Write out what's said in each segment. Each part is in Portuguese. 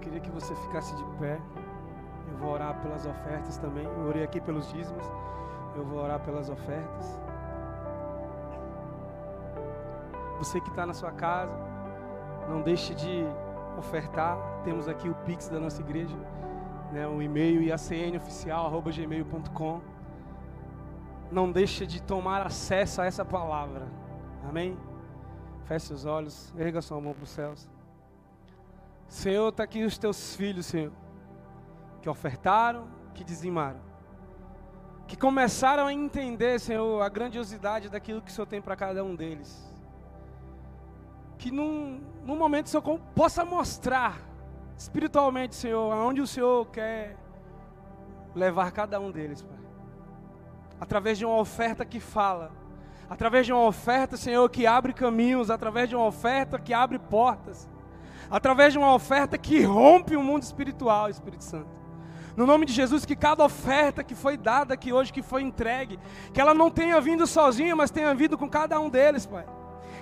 Queria que você ficasse de pé. Eu vou orar pelas ofertas também. Eu orei aqui pelos dízimos. Eu vou orar pelas ofertas. Você que está na sua casa, não deixe de ofertar. Temos aqui o Pix da nossa igreja, né, o e-mail iacnoficial.gmail.com. Não deixe de tomar acesso a essa palavra. Amém? Feche os olhos, erga sua mão para os céus. Senhor, está aqui os teus filhos, Senhor, que ofertaram, que dizimaram, que começaram a entender, Senhor, a grandiosidade daquilo que o Senhor tem para cada um deles. Que num, num momento o Senhor possa mostrar espiritualmente, Senhor, aonde o Senhor quer levar cada um deles, Pai. Através de uma oferta que fala, através de uma oferta, Senhor, que abre caminhos, através de uma oferta que abre portas, através de uma oferta que rompe o mundo espiritual, Espírito Santo. No nome de Jesus, que cada oferta que foi dada aqui hoje, que foi entregue, que ela não tenha vindo sozinha, mas tenha vindo com cada um deles, Pai.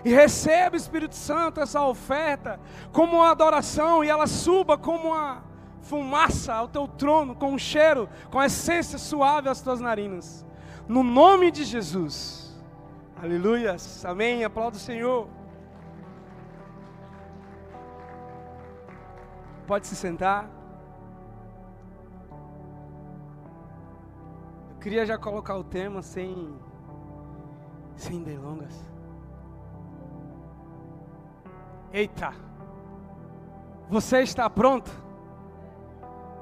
E receba, Espírito Santo, essa oferta como uma adoração e ela suba como uma fumaça ao teu trono, com um cheiro, com a essência suave às tuas narinas. No nome de Jesus. Aleluias. Amém. Aplauda o Senhor. Pode se sentar. Eu queria já colocar o tema sem sem delongas. Eita! Você está pronto?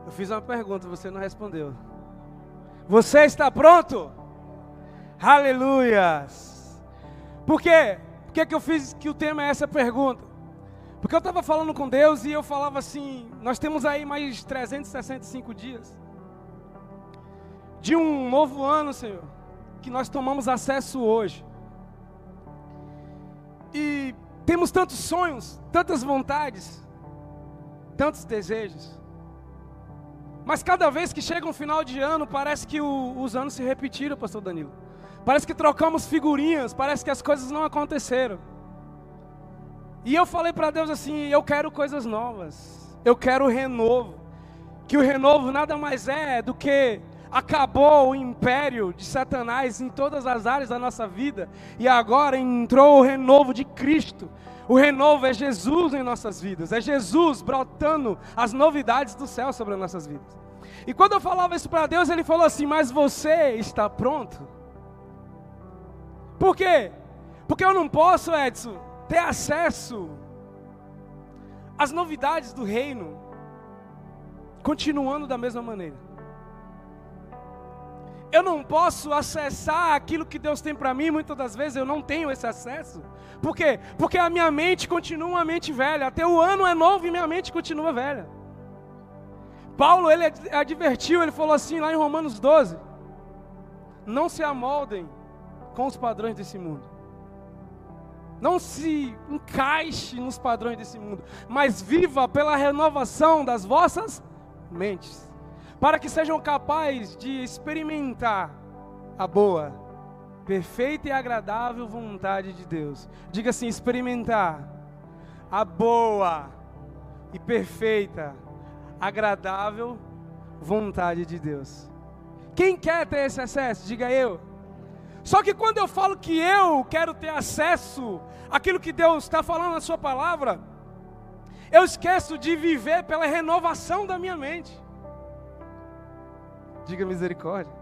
Eu fiz uma pergunta, você não respondeu. Você está pronto? Aleluias! Por quê? Por que, que eu fiz que o tema é essa pergunta? Porque eu estava falando com Deus e eu falava assim: nós temos aí mais 365 dias de um novo ano, Senhor, que nós tomamos acesso hoje. E temos tantos sonhos, tantas vontades, tantos desejos. Mas cada vez que chega um final de ano, parece que o, os anos se repetiram, Pastor Danilo. Parece que trocamos figurinhas, parece que as coisas não aconteceram. E eu falei para Deus assim: eu quero coisas novas, eu quero renovo. Que o renovo nada mais é do que acabou o império de Satanás em todas as áreas da nossa vida e agora entrou o renovo de Cristo. O renovo é Jesus em nossas vidas, é Jesus brotando as novidades do céu sobre as nossas vidas. E quando eu falava isso para Deus, ele falou assim: Mas você está pronto? Por quê? Porque eu não posso, Edson, ter acesso às novidades do reino, continuando da mesma maneira. Eu não posso acessar aquilo que Deus tem para mim, muitas das vezes eu não tenho esse acesso. Por quê? Porque a minha mente continua uma mente velha. Até o ano é novo e minha mente continua velha. Paulo, ele advertiu, ele falou assim lá em Romanos 12: Não se amoldem com os padrões desse mundo. Não se encaixe nos padrões desse mundo, mas viva pela renovação das vossas mentes, para que sejam capazes de experimentar a boa, perfeita e agradável vontade de Deus. Diga assim: experimentar a boa e perfeita, agradável vontade de Deus. Quem quer ter esse acesso? Diga eu. Só que quando eu falo que eu quero ter acesso àquilo que Deus está falando na Sua palavra, eu esqueço de viver pela renovação da minha mente. Diga misericórdia.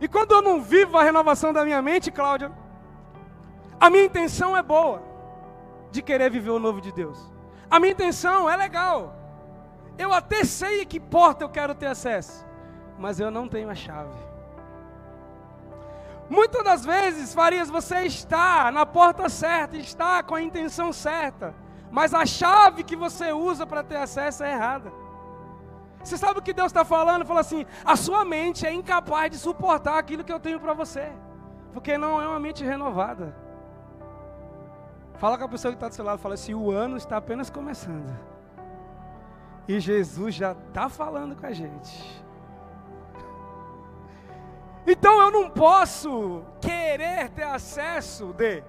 E quando eu não vivo a renovação da minha mente, Cláudia, a minha intenção é boa, de querer viver o novo de Deus. A minha intenção é legal. Eu até sei que porta eu quero ter acesso, mas eu não tenho a chave. Muitas das vezes, Farias, você está na porta certa, está com a intenção certa, mas a chave que você usa para ter acesso é errada. Você sabe o que Deus está falando? Fala assim: a sua mente é incapaz de suportar aquilo que eu tenho para você, porque não é uma mente renovada. Fala com a pessoa que está do seu lado, fala assim: o ano está apenas começando, e Jesus já está falando com a gente. Então eu não posso querer ter acesso de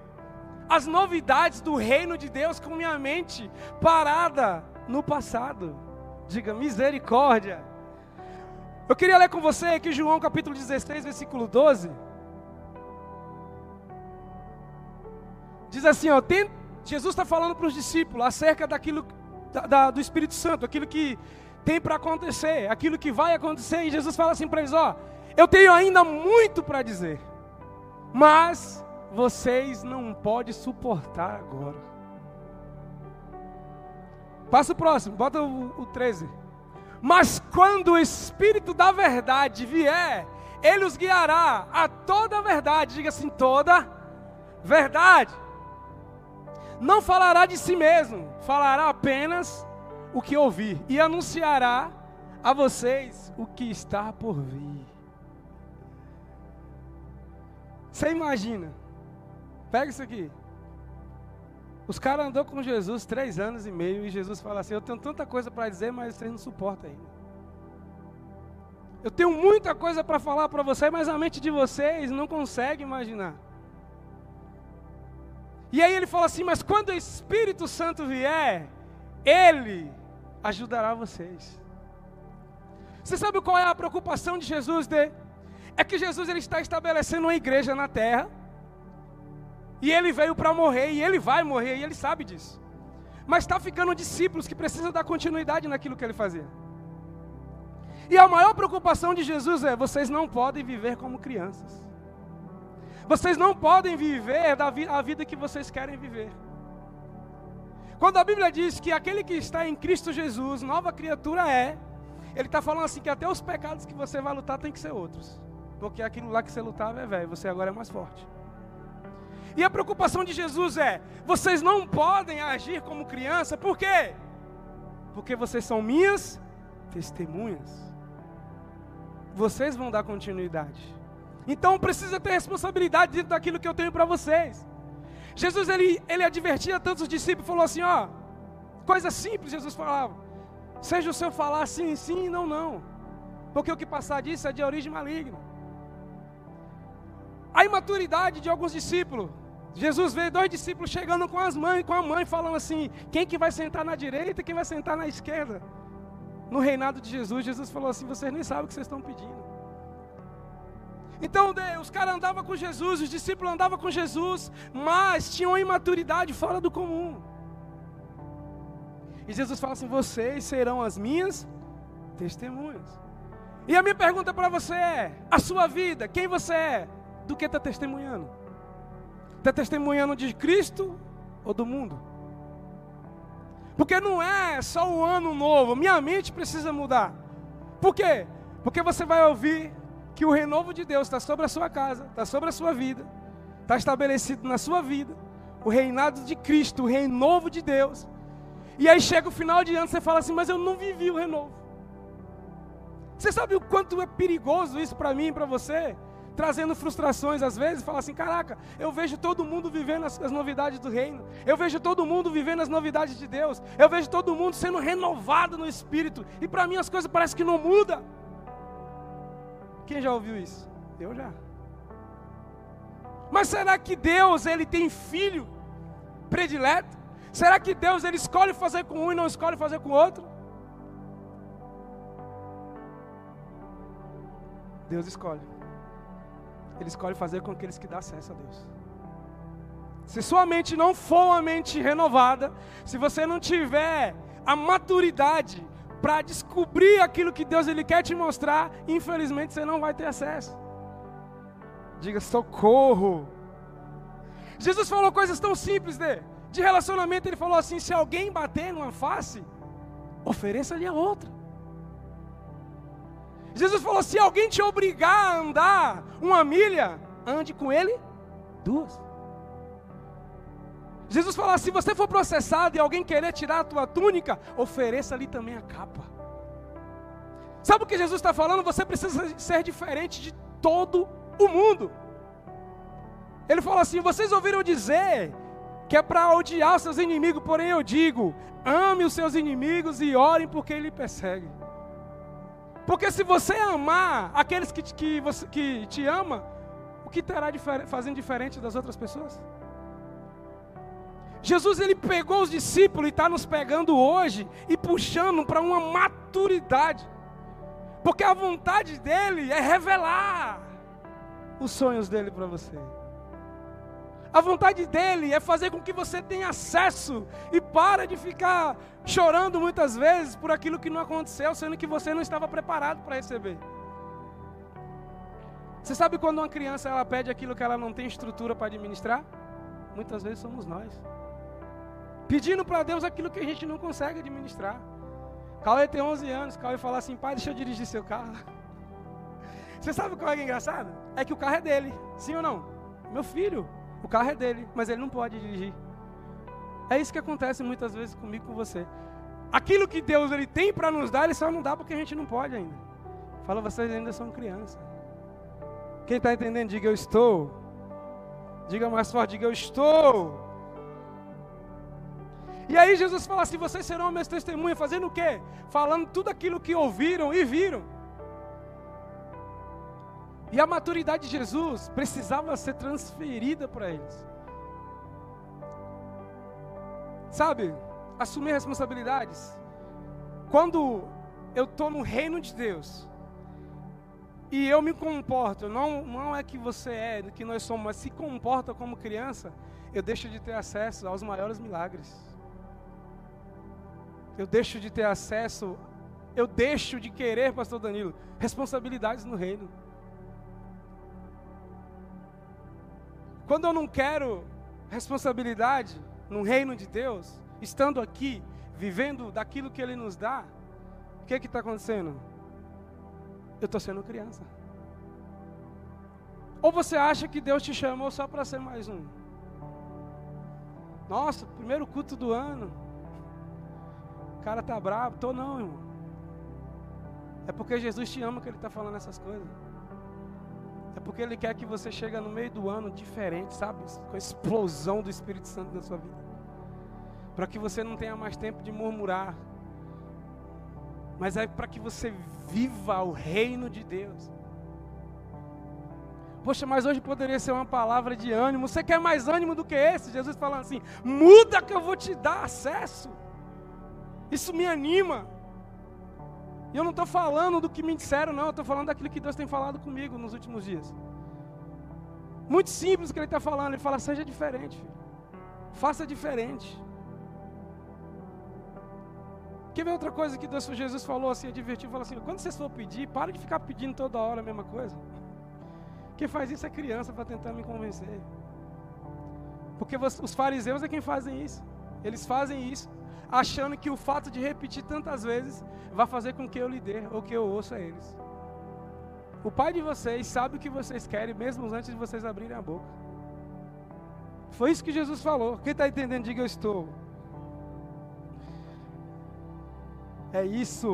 as novidades do reino de Deus com minha mente parada no passado. Diga misericórdia. Eu queria ler com você aqui João capítulo 16, versículo 12. Diz assim, ó, tem, Jesus está falando para os discípulos acerca daquilo da, da, do Espírito Santo, aquilo que tem para acontecer, aquilo que vai acontecer. E Jesus fala assim para eles: ó, eu tenho ainda muito para dizer, mas vocês não podem suportar agora. Passa o próximo, bota o, o 13. Mas quando o Espírito da verdade vier, ele os guiará a toda a verdade. Diga assim: toda verdade. Não falará de si mesmo, falará apenas o que ouvir e anunciará a vocês o que está por vir. Você imagina? Pega isso aqui. Os caras andou com Jesus três anos e meio e Jesus fala assim: Eu tenho tanta coisa para dizer, mas vocês não suportam ainda. Eu tenho muita coisa para falar para vocês, mas a mente de vocês não consegue imaginar. E aí ele fala assim: Mas quando o Espírito Santo vier, ele ajudará vocês. Você sabe qual é a preocupação de Jesus? De? É que Jesus ele está estabelecendo uma igreja na terra e ele veio para morrer, e ele vai morrer, e ele sabe disso. Mas está ficando discípulos que precisam dar continuidade naquilo que ele fazia. E a maior preocupação de Jesus é: vocês não podem viver como crianças. Vocês não podem viver a vida que vocês querem viver. Quando a Bíblia diz que aquele que está em Cristo Jesus, nova criatura é, ele está falando assim que até os pecados que você vai lutar tem que ser outros. Porque aquilo lá que você lutava é velho, você agora é mais forte. E a preocupação de Jesus é: vocês não podem agir como criança, por quê? Porque vocês são minhas testemunhas. Vocês vão dar continuidade. Então precisa ter responsabilidade dentro daquilo que eu tenho para vocês. Jesus ele, ele advertia tantos os discípulos, falou assim: ó, coisa simples, Jesus falava. Seja o seu falar sim, sim, não, não. Porque o que passar disso é de origem maligna. A imaturidade de alguns discípulos Jesus vê dois discípulos chegando com as mães, com a mãe, falando assim: quem que vai sentar na direita e quem vai sentar na esquerda? No reinado de Jesus, Jesus falou assim: vocês nem sabem o que vocês estão pedindo. Então os caras andavam com Jesus, os discípulos andavam com Jesus, mas tinham imaturidade fora do comum. E Jesus fala assim: vocês serão as minhas testemunhas. E a minha pergunta para você é: a sua vida, quem você é, do que está testemunhando? Está testemunhando de Cristo ou do mundo? Porque não é só o ano novo, minha mente precisa mudar. Por quê? Porque você vai ouvir que o renovo de Deus está sobre a sua casa, está sobre a sua vida, está estabelecido na sua vida. O reinado de Cristo, o renovo de Deus. E aí chega o final de ano, você fala assim, mas eu não vivi o renovo. Você sabe o quanto é perigoso isso para mim e para você? Trazendo frustrações às vezes, fala assim: caraca, eu vejo todo mundo vivendo as, as, novidades do reino, eu vejo todo mundo vivendo as novidades de Deus, eu vejo todo mundo sendo renovado no espírito, e para mim as coisas parecem que não mudam. Quem já ouviu isso? Eu já. Mas será que Deus ele tem filho predileto? Será que Deus ele escolhe fazer com um e não escolhe fazer com outro? Deus escolhe. Ele escolhe fazer com aqueles que dão acesso a Deus. Se sua mente não for uma mente renovada, se você não tiver a maturidade para descobrir aquilo que Deus ele quer te mostrar, infelizmente você não vai ter acesso. Diga socorro. Jesus falou coisas tão simples de, de relacionamento, ele falou assim: se alguém bater numa face, ofereça-lhe a outra. Jesus falou: se alguém te obrigar a andar uma milha, ande com ele duas. Jesus falou: se você for processado e alguém querer tirar a tua túnica, ofereça-lhe também a capa. Sabe o que Jesus está falando? Você precisa ser diferente de todo o mundo. Ele falou assim: vocês ouviram dizer que é para odiar os seus inimigos, porém eu digo: ame os seus inimigos e orem porque ele persegue. Porque se você amar aqueles que, que, você, que te ama, o que terá difer fazendo diferente das outras pessoas? Jesus ele pegou os discípulos e está nos pegando hoje e puxando para uma maturidade. Porque a vontade dele é revelar os sonhos dele para você. A vontade dele é fazer com que você tenha acesso e para de ficar chorando muitas vezes por aquilo que não aconteceu, sendo que você não estava preparado para receber. Você sabe quando uma criança ela pede aquilo que ela não tem estrutura para administrar? Muitas vezes somos nós. Pedindo para Deus aquilo que a gente não consegue administrar. Cauê tem 11 anos, Cauê fala assim, pai, deixa eu dirigir seu carro. Você sabe qual é, é engraçado? É que o carro é dele, sim ou não? Meu filho, o carro é dele, mas ele não pode dirigir. É isso que acontece muitas vezes comigo com você. Aquilo que Deus ele tem para nos dar, ele só não dá porque a gente não pode ainda. Fala, vocês ainda são crianças. Quem está entendendo, diga eu estou. Diga mais forte, diga eu estou. E aí Jesus fala assim: vocês serão minhas testemunhas, fazendo o quê? Falando tudo aquilo que ouviram e viram. E a maturidade de Jesus precisava ser transferida para eles. Sabe, assumir responsabilidades. Quando eu estou no reino de Deus, e eu me comporto, não, não é que você é, que nós somos, mas se comporta como criança, eu deixo de ter acesso aos maiores milagres. Eu deixo de ter acesso, eu deixo de querer, pastor Danilo, responsabilidades no reino. Quando eu não quero responsabilidade no reino de Deus, estando aqui, vivendo daquilo que Ele nos dá, o que está acontecendo? eu estou sendo criança. Ou você acha que Deus te chamou só para ser mais um? Nossa, primeiro culto do ano. O cara tá bravo. Tô não, irmão. É porque Jesus te ama que Ele está falando essas coisas. É porque Ele quer que você chegue no meio do ano diferente, sabe? Com a explosão do Espírito Santo na sua vida. Para que você não tenha mais tempo de murmurar, mas é para que você viva o reino de Deus. Poxa, mas hoje poderia ser uma palavra de ânimo. Você quer mais ânimo do que esse? Jesus falando assim: muda que eu vou te dar acesso. Isso me anima. E eu não estou falando do que me disseram, não. Eu estou falando daquilo que Deus tem falado comigo nos últimos dias. Muito simples o que Ele está falando. Ele fala: seja diferente, filho. faça diferente. Quer ver outra coisa que Deus, Jesus falou assim, advertiu, falou assim, quando vocês for pedir, para de ficar pedindo toda hora a mesma coisa. Quem faz isso é criança para tentar me convencer. Porque os fariseus é quem fazem isso. Eles fazem isso achando que o fato de repetir tantas vezes vai fazer com que eu lhe dê ou que eu ouça eles. O pai de vocês sabe o que vocês querem, mesmo antes de vocês abrirem a boca. Foi isso que Jesus falou. Quem está entendendo, diga eu estou. É isso.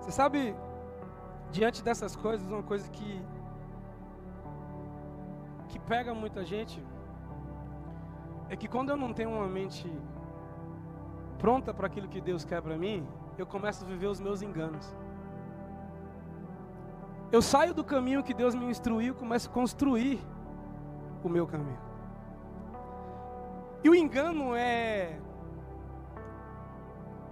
Você sabe, diante dessas coisas, uma coisa que que pega muita gente é que quando eu não tenho uma mente pronta para aquilo que Deus quer para mim, eu começo a viver os meus enganos. Eu saio do caminho que Deus me instruiu, começo a construir o meu caminho. E o engano é.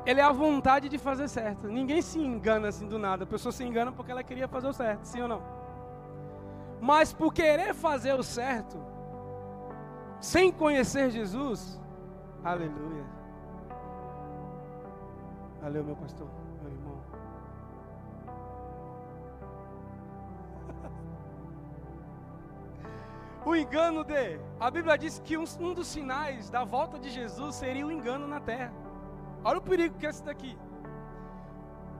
Ele é a vontade de fazer certo. Ninguém se engana assim do nada. A pessoa se engana porque ela queria fazer o certo, sim ou não? Mas por querer fazer o certo, sem conhecer Jesus, aleluia. Valeu, meu pastor. o engano de. A Bíblia diz que um, um, dos sinais da volta de Jesus seria o engano na terra. Olha o perigo que é esse daqui.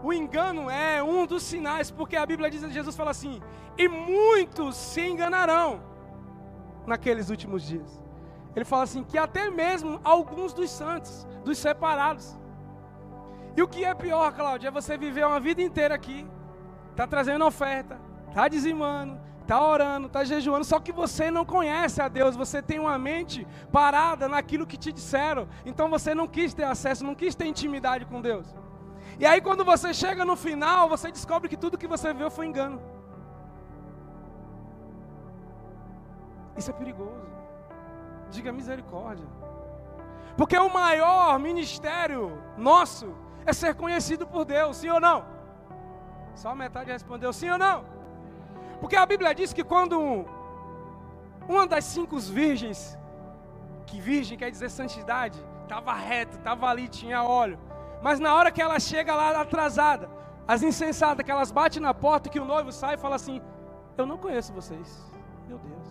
O engano é um dos sinais, porque a Bíblia diz, Jesus fala assim: e muitos se enganarão naqueles últimos dias. Ele fala assim: que até mesmo alguns dos santos, dos separados. E o que é pior, Cláudio, é você viver uma vida inteira aqui, tá trazendo oferta, tá dizimando, está orando, está jejuando, só que você não conhece a Deus, você tem uma mente parada naquilo que te disseram, então você não quis ter acesso, não quis ter intimidade com Deus. E aí, quando você chega no final, você descobre que tudo que você viu foi engano. Isso é perigoso. Diga misericórdia. Porque o maior ministério nosso é ser conhecido por Deus, sim ou não? Só metade respondeu sim ou não. Porque a Bíblia diz que quando uma das cinco virgens, que virgem quer dizer santidade, estava reto, estava ali, tinha óleo. Mas na hora que ela chega lá atrasada, as insensatas que elas batem na porta que o noivo sai e fala assim: Eu não conheço vocês. Meu Deus.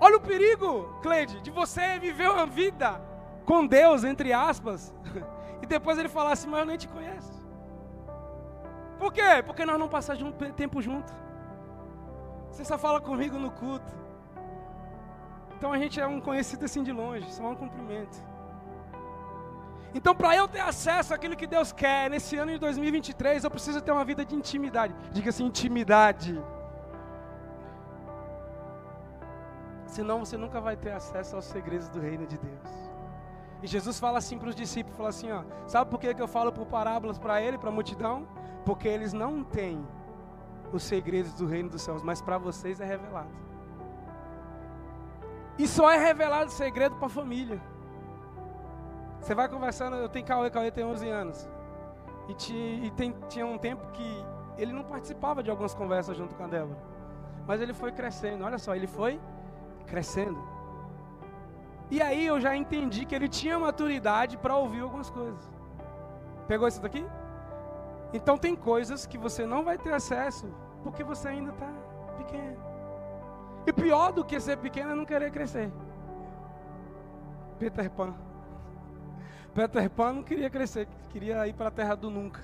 Olha o perigo, Cleide, de você viver uma vida com Deus, entre aspas, e depois ele falar assim: Mas eu nem te conheço. Por quê? Porque nós não passamos tempo junto. Você só fala comigo no culto. Então a gente é um conhecido assim de longe, só um cumprimento. Então, para eu ter acesso àquilo que Deus quer nesse ano de 2023, eu preciso ter uma vida de intimidade. Diga assim: intimidade. Senão você nunca vai ter acesso aos segredos do reino de Deus. E Jesus fala assim para os discípulos: fala assim, ó, sabe por que, eu falo por parábolas para ele, para a multidão? Porque eles não têm os segredos do reino dos céus, mas para vocês é revelado. E só é revelado o segredo para a família. Você vai conversando, eu tenho Cauê, Cauê tem 11 anos. E, te, e tem, tinha um tempo que ele não participava de algumas conversas junto com a Débora. Mas ele foi crescendo, olha só, ele foi crescendo. E aí eu já entendi que ele tinha maturidade para ouvir algumas coisas. Pegou isso daqui? Então tem coisas que você não vai ter acesso porque você ainda está pequeno. E pior do que ser pequeno é não querer crescer. Peter Pan. Peter Pan não queria crescer, queria ir para a terra do nunca.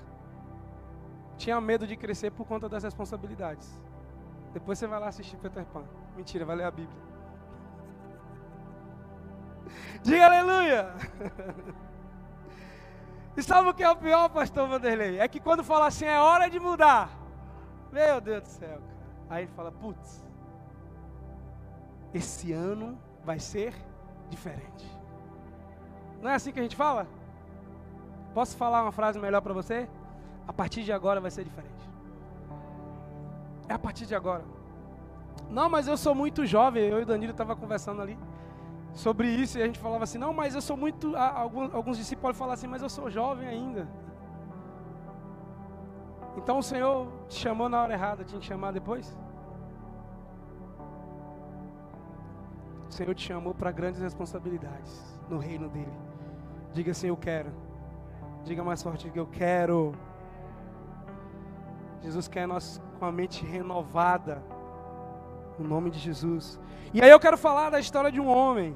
Tinha medo de crescer por conta das responsabilidades. Depois você vai lá assistir Peter Pan. Mentira, vai ler a Bíblia. Diga aleluia! E sabe o que é o pior, pastor Vanderlei? É que quando fala assim, é hora de mudar. Meu Deus do céu, cara. Aí ele fala, putz, esse ano vai ser diferente. Não é assim que a gente fala? Posso falar uma frase melhor para você? A partir de agora vai ser diferente. É a partir de agora. Não, mas eu sou muito jovem. Eu e o Danilo estava conversando ali sobre isso e a gente falava assim: não, mas eu sou muito. Alguns, alguns discípulos falam assim, mas eu sou jovem ainda. Então o Senhor te chamou na hora errada, tinha que chamar depois? O Senhor te chamou para grandes responsabilidades no reino dele. Diga assim: Eu quero. Diga mais forte: Eu quero. Jesus quer nós com a mente renovada. No nome de Jesus. E aí eu quero falar da história de um homem.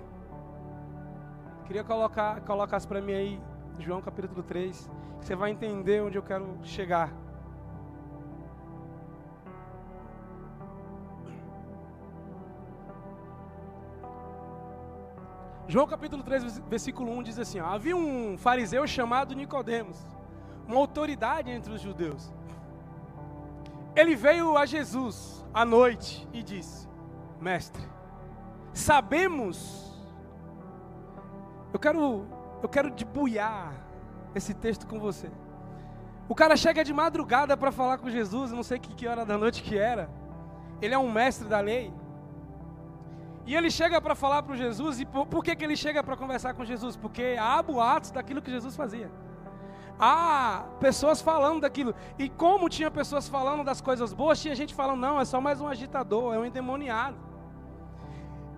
Queria colocar, colocasse para mim aí, João capítulo 3. Você vai entender onde eu quero chegar. João capítulo 3, versículo 1 diz assim: ó, Havia um fariseu chamado Nicodemos, uma autoridade entre os judeus. Ele veio a Jesus à noite e disse: Mestre, sabemos. Eu quero, eu quero debuiar esse texto com você. O cara chega de madrugada para falar com Jesus, não sei que, que hora da noite que era. Ele é um mestre da lei. E ele chega para falar para Jesus, e por, por, que, que ele chega para conversar com Jesus? Porque há boatos daquilo que Jesus fazia. Há pessoas falando daquilo. E como tinha pessoas falando das coisas boas, tinha gente falando, não, é só mais um agitador, é um endemoniado.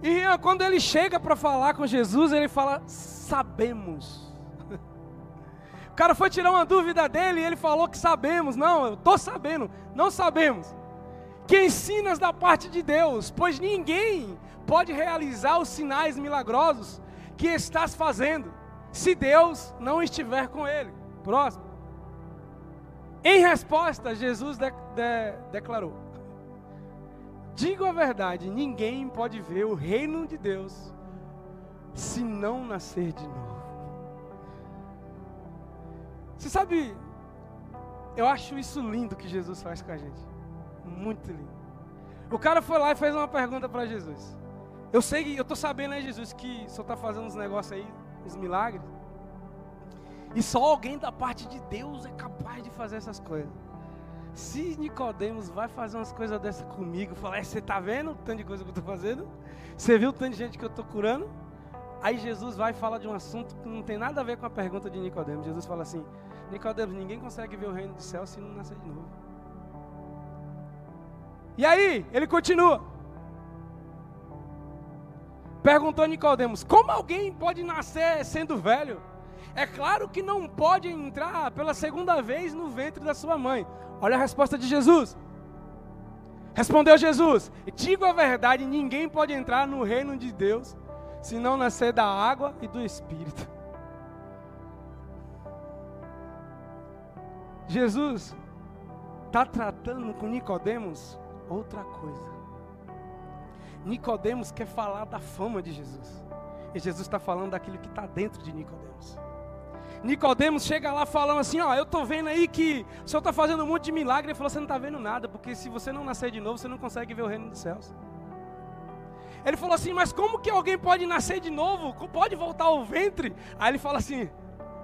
E quando ele chega para falar com Jesus, ele fala, sabemos. O cara foi tirar uma dúvida dele e ele falou que sabemos. Não, eu estou sabendo, não sabemos. Que ensinas da parte de Deus, pois ninguém pode realizar os sinais milagrosos que estás fazendo, se Deus não estiver com ele. Próximo. Em resposta, Jesus de, de, declarou: Digo a verdade, ninguém pode ver o reino de Deus se não nascer de novo. Você sabe, eu acho isso lindo que Jesus faz com a gente. Muito lindo. O cara foi lá e fez uma pergunta para Jesus. Eu sei, eu estou sabendo, né, Jesus, que o Senhor está fazendo uns negócios aí, uns milagres. E só alguém da parte de Deus é capaz de fazer essas coisas. Se Nicodemos vai fazer umas coisas dessa comigo, falar, você tá vendo o tanto de coisa que eu estou fazendo? Você viu o tanto de gente que eu estou curando? Aí Jesus vai falar de um assunto que não tem nada a ver com a pergunta de Nicodemos. Jesus fala assim: Nicodemos, ninguém consegue ver o reino do céu se não nascer de novo. E aí, ele continua. Perguntou Nicodemos: Como alguém pode nascer sendo velho? É claro que não pode entrar pela segunda vez no ventre da sua mãe. Olha a resposta de Jesus. Respondeu Jesus: Digo a verdade, ninguém pode entrar no reino de Deus se não nascer da água e do Espírito. Jesus está tratando com Nicodemos outra coisa. Nicodemos quer falar da fama de Jesus. E Jesus está falando daquilo que está dentro de Nicodemos. Nicodemos chega lá falando assim, ó, eu estou vendo aí que o Senhor está fazendo um monte de milagre. Ele falou, você não está vendo nada, porque se você não nascer de novo, você não consegue ver o reino dos céus. Ele falou assim, mas como que alguém pode nascer de novo? Pode voltar ao ventre? Aí ele fala assim,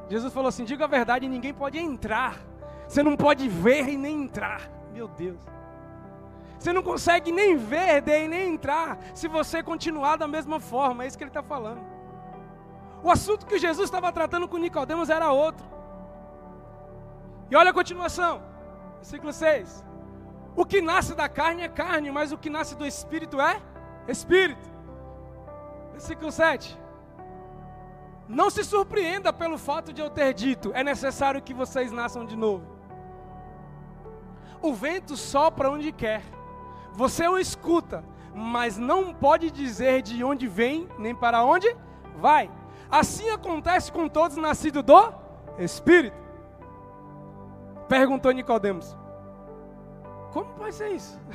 Jesus falou assim, diga a verdade, ninguém pode entrar. Você não pode ver e nem entrar. Meu Deus. Você não consegue nem ver nem entrar se você continuar da mesma forma. É isso que ele está falando. O assunto que Jesus estava tratando com Nicodemos era outro. E olha a continuação. Versículo 6. O que nasce da carne é carne, mas o que nasce do espírito é espírito. Versículo 7. Não se surpreenda pelo fato de eu ter dito: é necessário que vocês nasçam de novo. O vento sopra onde quer, você o escuta, mas não pode dizer de onde vem nem para onde vai. Assim acontece com todos nascidos do Espírito. Perguntou Nicodemos: Como pode ser isso?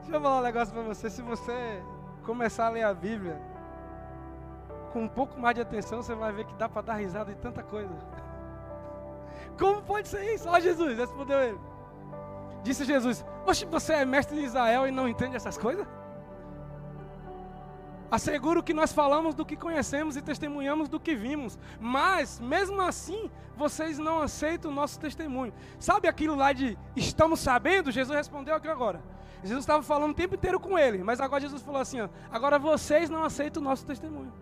Deixa eu falar um negócio para você. Se você começar a ler a Bíblia com um pouco mais de atenção, você vai ver que dá para dar risada de tanta coisa. Como pode ser isso? Ó, Jesus, respondeu ele. Disse Jesus: Oxe, você é mestre de Israel e não entende essas coisas? Asseguro que nós falamos do que conhecemos e testemunhamos do que vimos, mas mesmo assim vocês não aceitam o nosso testemunho. Sabe aquilo lá de estamos sabendo? Jesus respondeu aqui agora. Jesus estava falando o tempo inteiro com ele, mas agora Jesus falou assim: ó, agora vocês não aceitam o nosso testemunho.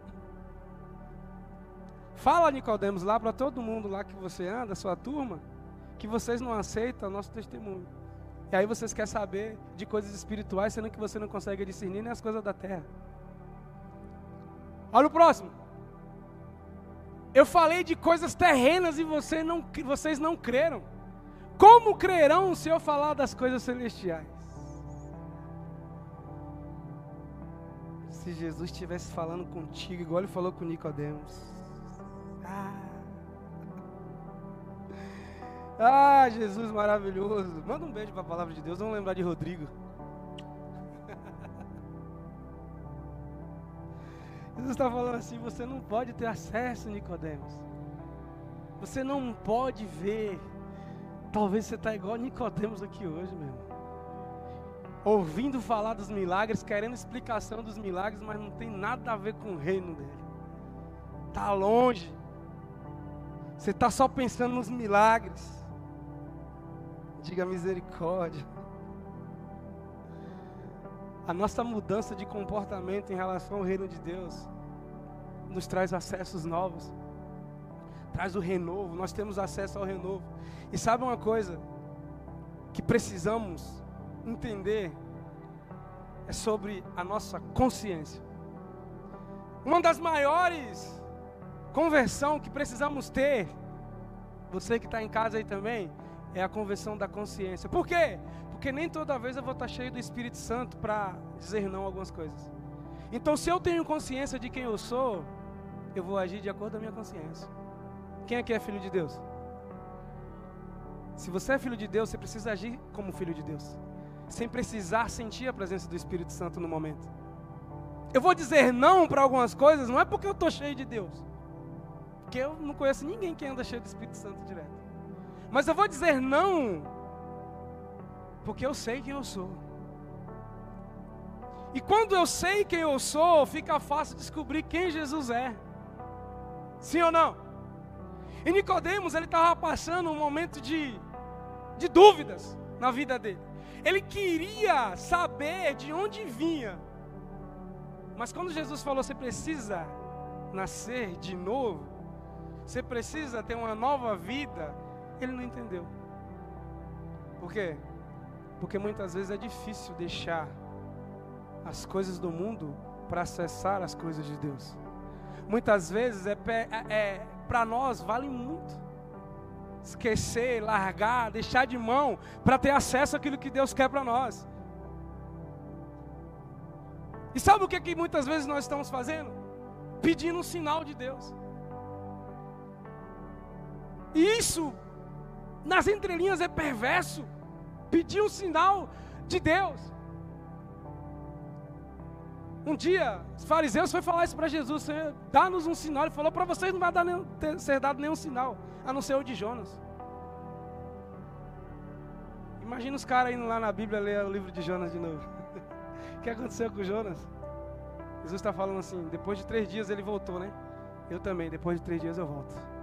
Fala, Nicodemos, lá para todo mundo lá que você anda, sua turma, que vocês não aceitam o nosso testemunho. E aí vocês querem saber de coisas espirituais, sendo que você não consegue discernir nem as coisas da terra. Olha o próximo. Eu falei de coisas terrenas e você não, vocês não creram. Como crerão se eu falar das coisas celestiais? Se Jesus estivesse falando contigo, igual ele falou com Nicodemos. Ah. Ah, Jesus maravilhoso. Manda um beijo para a palavra de Deus. Vamos lembrar de Rodrigo. Jesus está falando assim: você não pode ter acesso, Nicodemos. Você não pode ver. Talvez você está igual Nicodemos aqui hoje, meu irmão ouvindo falar dos milagres, querendo explicação dos milagres, mas não tem nada a ver com o reino dele. Está longe. Você está só pensando nos milagres. Diga misericórdia. A nossa mudança de comportamento em relação ao reino de Deus nos traz acessos novos, traz o renovo. Nós temos acesso ao renovo. E sabe uma coisa que precisamos entender é sobre a nossa consciência. Uma das maiores conversão que precisamos ter, você que está em casa aí também, é a conversão da consciência. Por quê? Porque nem toda vez eu vou estar cheio do Espírito Santo para dizer não a algumas coisas. Então, se eu tenho consciência de quem eu sou, eu vou agir de acordo com a minha consciência. Quem aqui é filho de Deus? Se você é filho de Deus, você precisa agir como filho de Deus sem precisar sentir a presença do Espírito Santo no momento. Eu vou dizer não para algumas coisas, não é porque eu estou cheio de Deus, porque eu não conheço ninguém que anda cheio do Espírito Santo direto. Mas eu vou dizer não, porque eu sei quem eu sou. E quando eu sei quem eu sou, fica fácil descobrir quem Jesus é. Sim ou não? E Nicodemos, ele estava passando um momento de de dúvidas na vida dele. Ele queria saber de onde vinha. Mas quando Jesus falou, você precisa nascer de novo, você precisa ter uma nova vida, ele não entendeu. Por quê? Porque muitas vezes é difícil deixar as coisas do mundo para acessar as coisas de Deus. Muitas vezes é, é, é para nós vale muito esquecer, largar, deixar de mão para ter acesso àquilo que Deus quer para nós. E sabe o que, que muitas vezes nós estamos fazendo? Pedindo um sinal de Deus. E isso, nas entrelinhas, é perverso. Pedir um sinal de Deus. Um dia, os fariseus foi falar isso para Jesus: Senhor, dá-nos um sinal. Ele falou: Para vocês não vai dar nenhum, ter, ser dado nenhum sinal, a não ser o de Jonas. Imagina os caras indo lá na Bíblia ler o livro de Jonas de novo. o que aconteceu com Jonas? Jesus está falando assim: depois de três dias ele voltou, né? Eu também, depois de três dias eu volto.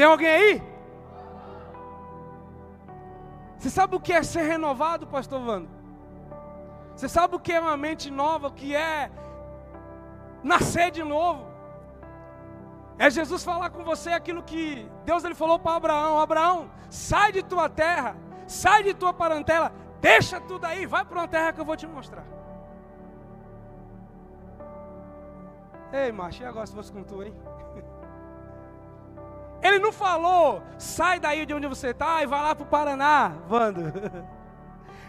Tem alguém aí? Você sabe o que é ser renovado, pastor Vando? Você sabe o que é uma mente nova, o que é nascer de novo? É Jesus falar com você aquilo que Deus ele falou para Abraão: Abraão, sai de tua terra, sai de tua parentela, deixa tudo aí, vai para uma terra que eu vou te mostrar. Ei, macho, e agora se fosse com tu, hein? Ele não falou, sai daí de onde você está e vai lá para o Paraná, Vando.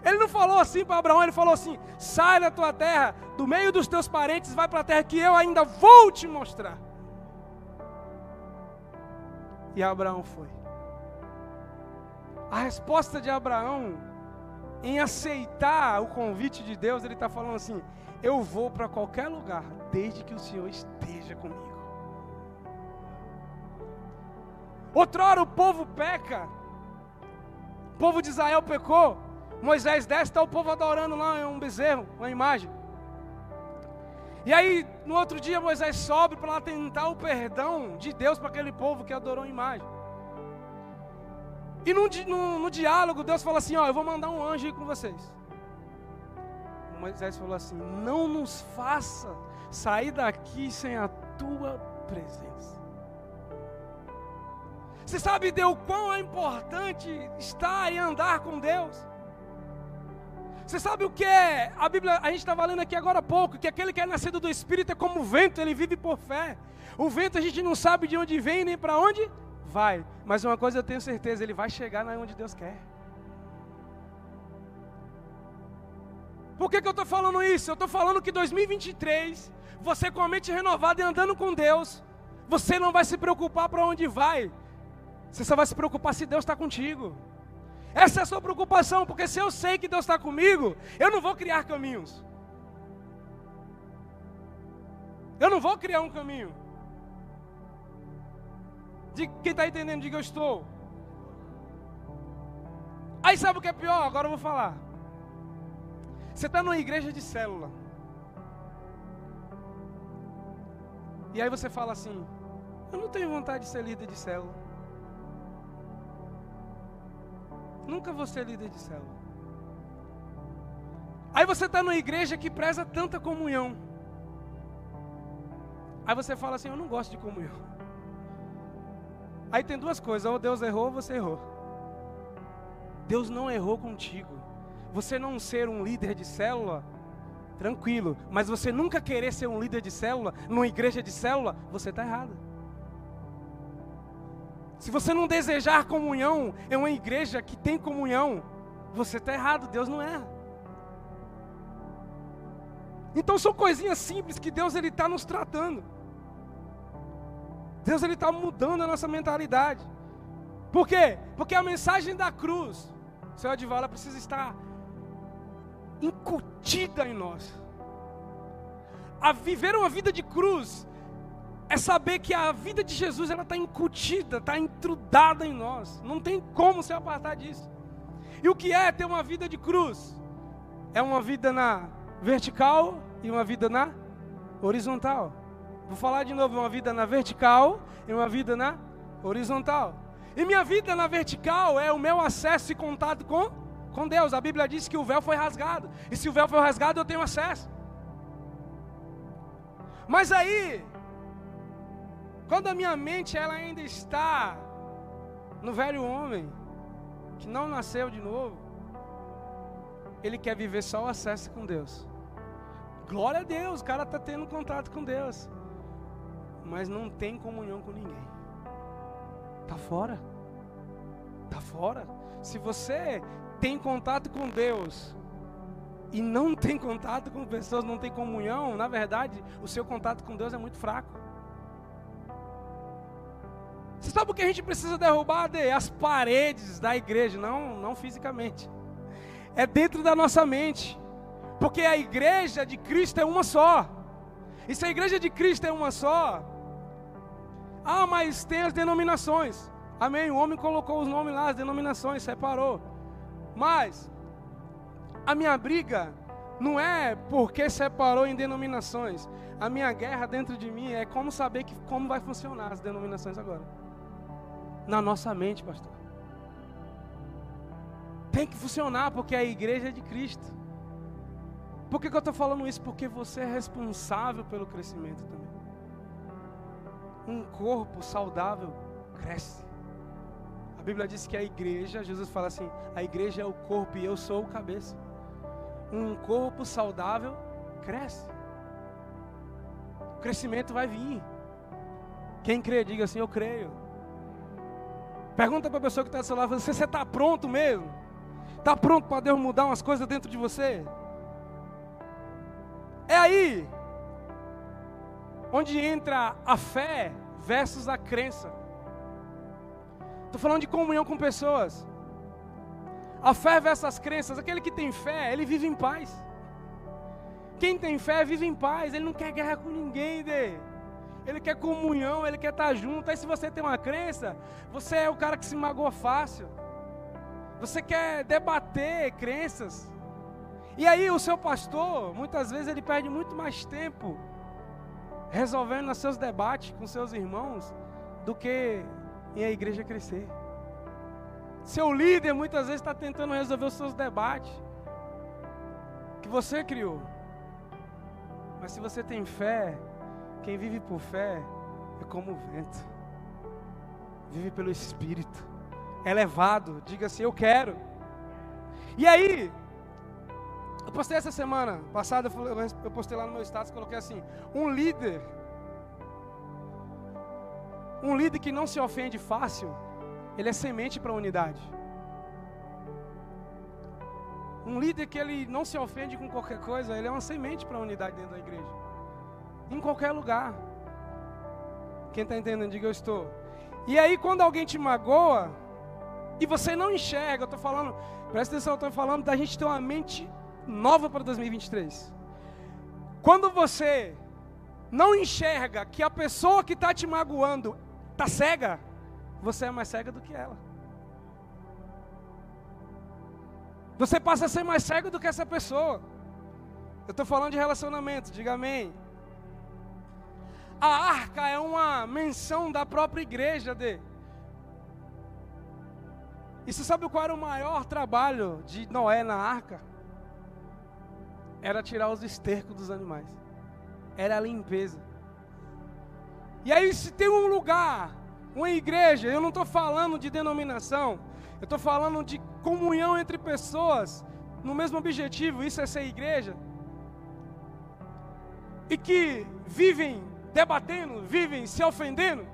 Ele não falou assim para Abraão, ele falou assim: sai da tua terra, do meio dos teus parentes, vai para a terra que eu ainda vou te mostrar. E Abraão foi. A resposta de Abraão em aceitar o convite de Deus, ele está falando assim: Eu vou para qualquer lugar, desde que o Senhor esteja comigo. Outrora o povo peca, o povo de Israel pecou. Moisés desce, está o povo adorando lá um bezerro, uma imagem. E aí, no outro dia, Moisés sobe para lá tentar o perdão de Deus para aquele povo que adorou a imagem. E no, no, no, diálogo, Deus fala assim: Ó, eu vou mandar um anjo ir com vocês. Moisés falou assim: Não nos faça sair daqui sem a tua presença. Você sabe, Deus, quão é importante estar e andar com Deus? Você sabe o que é? A Bíblia, a gente estava lendo aqui agora há pouco, que aquele que é nascido do Espírito é como o vento, ele vive por fé. O vento a gente não sabe de onde vem nem para onde vai. Mas uma coisa eu tenho certeza, ele vai chegar onde Deus quer. Por que, que eu estou falando isso? Eu estou falando que 2023, você com a mente renovada e andando com Deus, você não vai se preocupar para onde vai. Você só vai se preocupar se Deus está contigo. Essa é a sua preocupação, porque se eu sei que Deus está comigo, eu não vou criar caminhos. Eu não vou criar um caminho. De quem está entendendo, diga eu estou. Aí sabe o que é pior? Agora eu vou falar. Você está numa igreja de célula. E aí você fala assim: Eu não tenho vontade de ser líder de célula. Nunca vou ser líder de célula. Aí você está numa igreja que preza tanta comunhão. Aí você fala assim: Eu não gosto de comunhão. Aí tem duas coisas: ou Deus errou ou você errou. Deus não errou contigo. Você não ser um líder de célula, tranquilo. Mas você nunca querer ser um líder de célula, numa igreja de célula, você está errado. Se você não desejar comunhão em uma igreja que tem comunhão, você está errado, Deus não erra. Então são coisinhas simples que Deus ele está nos tratando. Deus ele está mudando a nossa mentalidade. Por quê? Porque a mensagem da cruz, Senhor Adivala, precisa estar incutida em nós. A viver uma vida de cruz é saber que a vida de Jesus ela está incutida, está intrudada em nós. Não tem como se apartar disso. E o que é ter uma vida de cruz? É uma vida na vertical e uma vida na horizontal. Vou falar de novo, uma vida na vertical e uma vida na horizontal. E minha vida na vertical é o meu acesso e contato com, com Deus. A Bíblia diz que o véu foi rasgado. E se o véu foi rasgado, eu tenho acesso. Mas aí, quando a minha mente ela ainda está no velho homem, que não nasceu de novo, ele quer viver só o acesso com Deus. Glória a Deus, o cara está tendo contato com Deus, mas não tem comunhão com ninguém. Está fora. Está fora. Se você tem contato com Deus e não tem contato com pessoas, não tem comunhão, na verdade, o seu contato com Deus é muito fraco. Você sabe o que a gente precisa derrubar? De? As paredes da igreja, não, não fisicamente. É dentro da nossa mente. Porque a igreja de Cristo é uma só. E se a igreja de Cristo é uma só, ah, mas tem as denominações. Amém. O homem colocou os nomes lá, as denominações, separou. Mas a minha briga não é porque separou em denominações. A minha guerra dentro de mim é como saber que, como vai funcionar as denominações agora na nossa mente, pastor. Tem que funcionar porque a igreja é de Cristo. Por que, que eu estou falando isso? Porque você é responsável pelo crescimento também. Um corpo saudável cresce. A Bíblia diz que a igreja, Jesus fala assim: a igreja é o corpo e eu sou o cabeça. Um corpo saudável cresce. O crescimento vai vir. Quem crê, diga assim: Eu creio. Pergunta para a pessoa que está do seu lado: você está pronto mesmo? Está pronto para Deus mudar umas coisas dentro de você? É aí onde entra a fé versus a crença. Estou falando de comunhão com pessoas. A fé versus as crenças. Aquele que tem fé, ele vive em paz. Quem tem fé vive em paz. Ele não quer guerra com ninguém, dele ele quer comunhão, ele quer estar junto. Aí se você tem uma crença, você é o cara que se magoa fácil. Você quer debater crenças. E aí o seu pastor, muitas vezes ele perde muito mais tempo resolvendo os seus debates com seus irmãos do que em a igreja crescer. Seu líder muitas vezes está tentando resolver os seus debates que você criou. Mas se você tem fé, quem vive por fé é como o vento. Vive pelo Espírito. É levado. Diga assim: Eu quero. E aí, eu postei essa semana passada, eu postei lá no meu status, coloquei assim: Um líder. Um líder que não se ofende fácil, ele é semente para a unidade. Um líder que ele não se ofende com qualquer coisa, ele é uma semente para a unidade dentro da igreja. Em qualquer lugar. Quem está entendendo, diga eu estou. E aí, quando alguém te magoa, e você não enxerga, eu estou falando, presta atenção, eu estou falando da gente ter uma mente nova para 2023. Quando você não enxerga que a pessoa que está te magoando está cega, você é mais cega do que ela. Você passa a ser mais cego do que essa pessoa. Eu estou falando de relacionamento, diga amém. A arca é uma menção da própria igreja de. E você sabe qual era o maior trabalho de Noé na arca? Era tirar os estercos dos animais. Era a limpeza. E aí, se tem um lugar, uma igreja, eu não estou falando de denominação, eu estou falando de comunhão entre pessoas no mesmo objetivo, isso é ser igreja, e que vivem debatendo, vivem se ofendendo,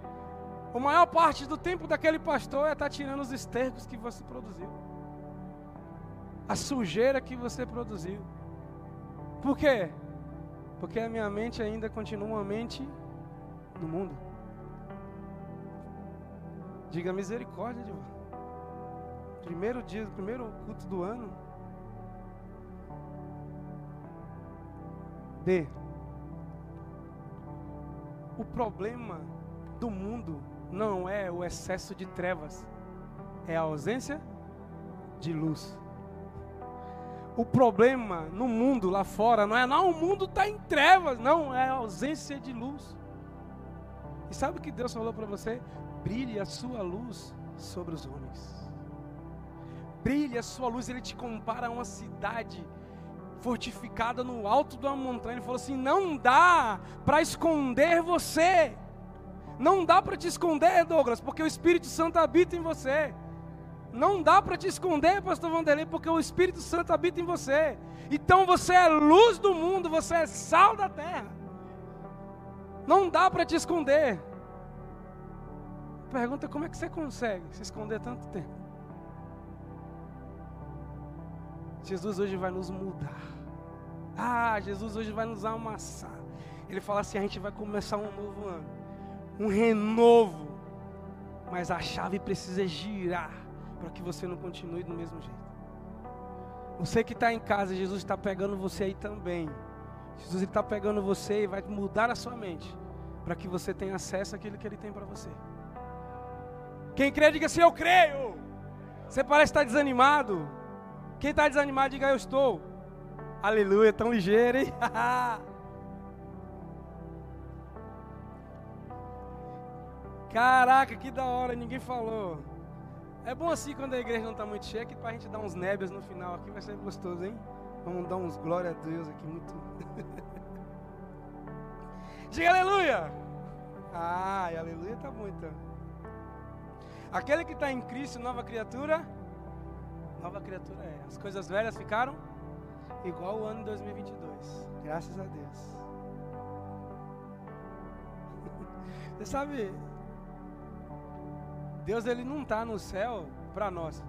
a maior parte do tempo daquele pastor é estar tá tirando os estercos que você produziu, a sujeira que você produziu. Por quê? Porque a minha mente ainda continua uma mente no mundo. Diga misericórdia, de Primeiro dia, primeiro culto do ano. D. O problema do mundo não é o excesso de trevas, é a ausência de luz. O problema no mundo lá fora não é, não, o mundo está em trevas, não, é a ausência de luz. E sabe o que Deus falou para você? brilhe a sua luz sobre os homens. Brilhe a sua luz, ele te compara a uma cidade fortificada no alto de uma montanha. Ele falou assim: não dá para esconder você. Não dá para te esconder, Douglas, porque o Espírito Santo habita em você. Não dá para te esconder, pastor Vanderlei, porque o Espírito Santo habita em você. Então você é luz do mundo, você é sal da terra. Não dá para te esconder. Pergunta como é que você consegue se esconder tanto tempo? Jesus hoje vai nos mudar. Ah, Jesus hoje vai nos amassar. Ele fala assim: a gente vai começar um novo ano, um renovo. Mas a chave precisa girar para que você não continue do mesmo jeito. Você que está em casa, Jesus está pegando você aí também. Jesus está pegando você e vai mudar a sua mente para que você tenha acesso àquilo que Ele tem para você. Quem crê, diga assim: Eu creio. Você parece estar desanimado. Quem está desanimado, diga: Eu estou. Aleluia, tão ligeiro, hein? Caraca, que da hora, ninguém falou. É bom assim quando a igreja não está muito cheia, que para a gente dar uns nébias no final aqui vai ser gostoso, hein? Vamos dar uns glória a Deus aqui, muito. Diga aleluia! Ai, aleluia tá bom então. Aquele que está em Cristo, nova criatura, nova criatura é. As coisas velhas ficaram igual o ano de 2022. Graças a Deus. Você sabe, Deus ele não está no céu para nós.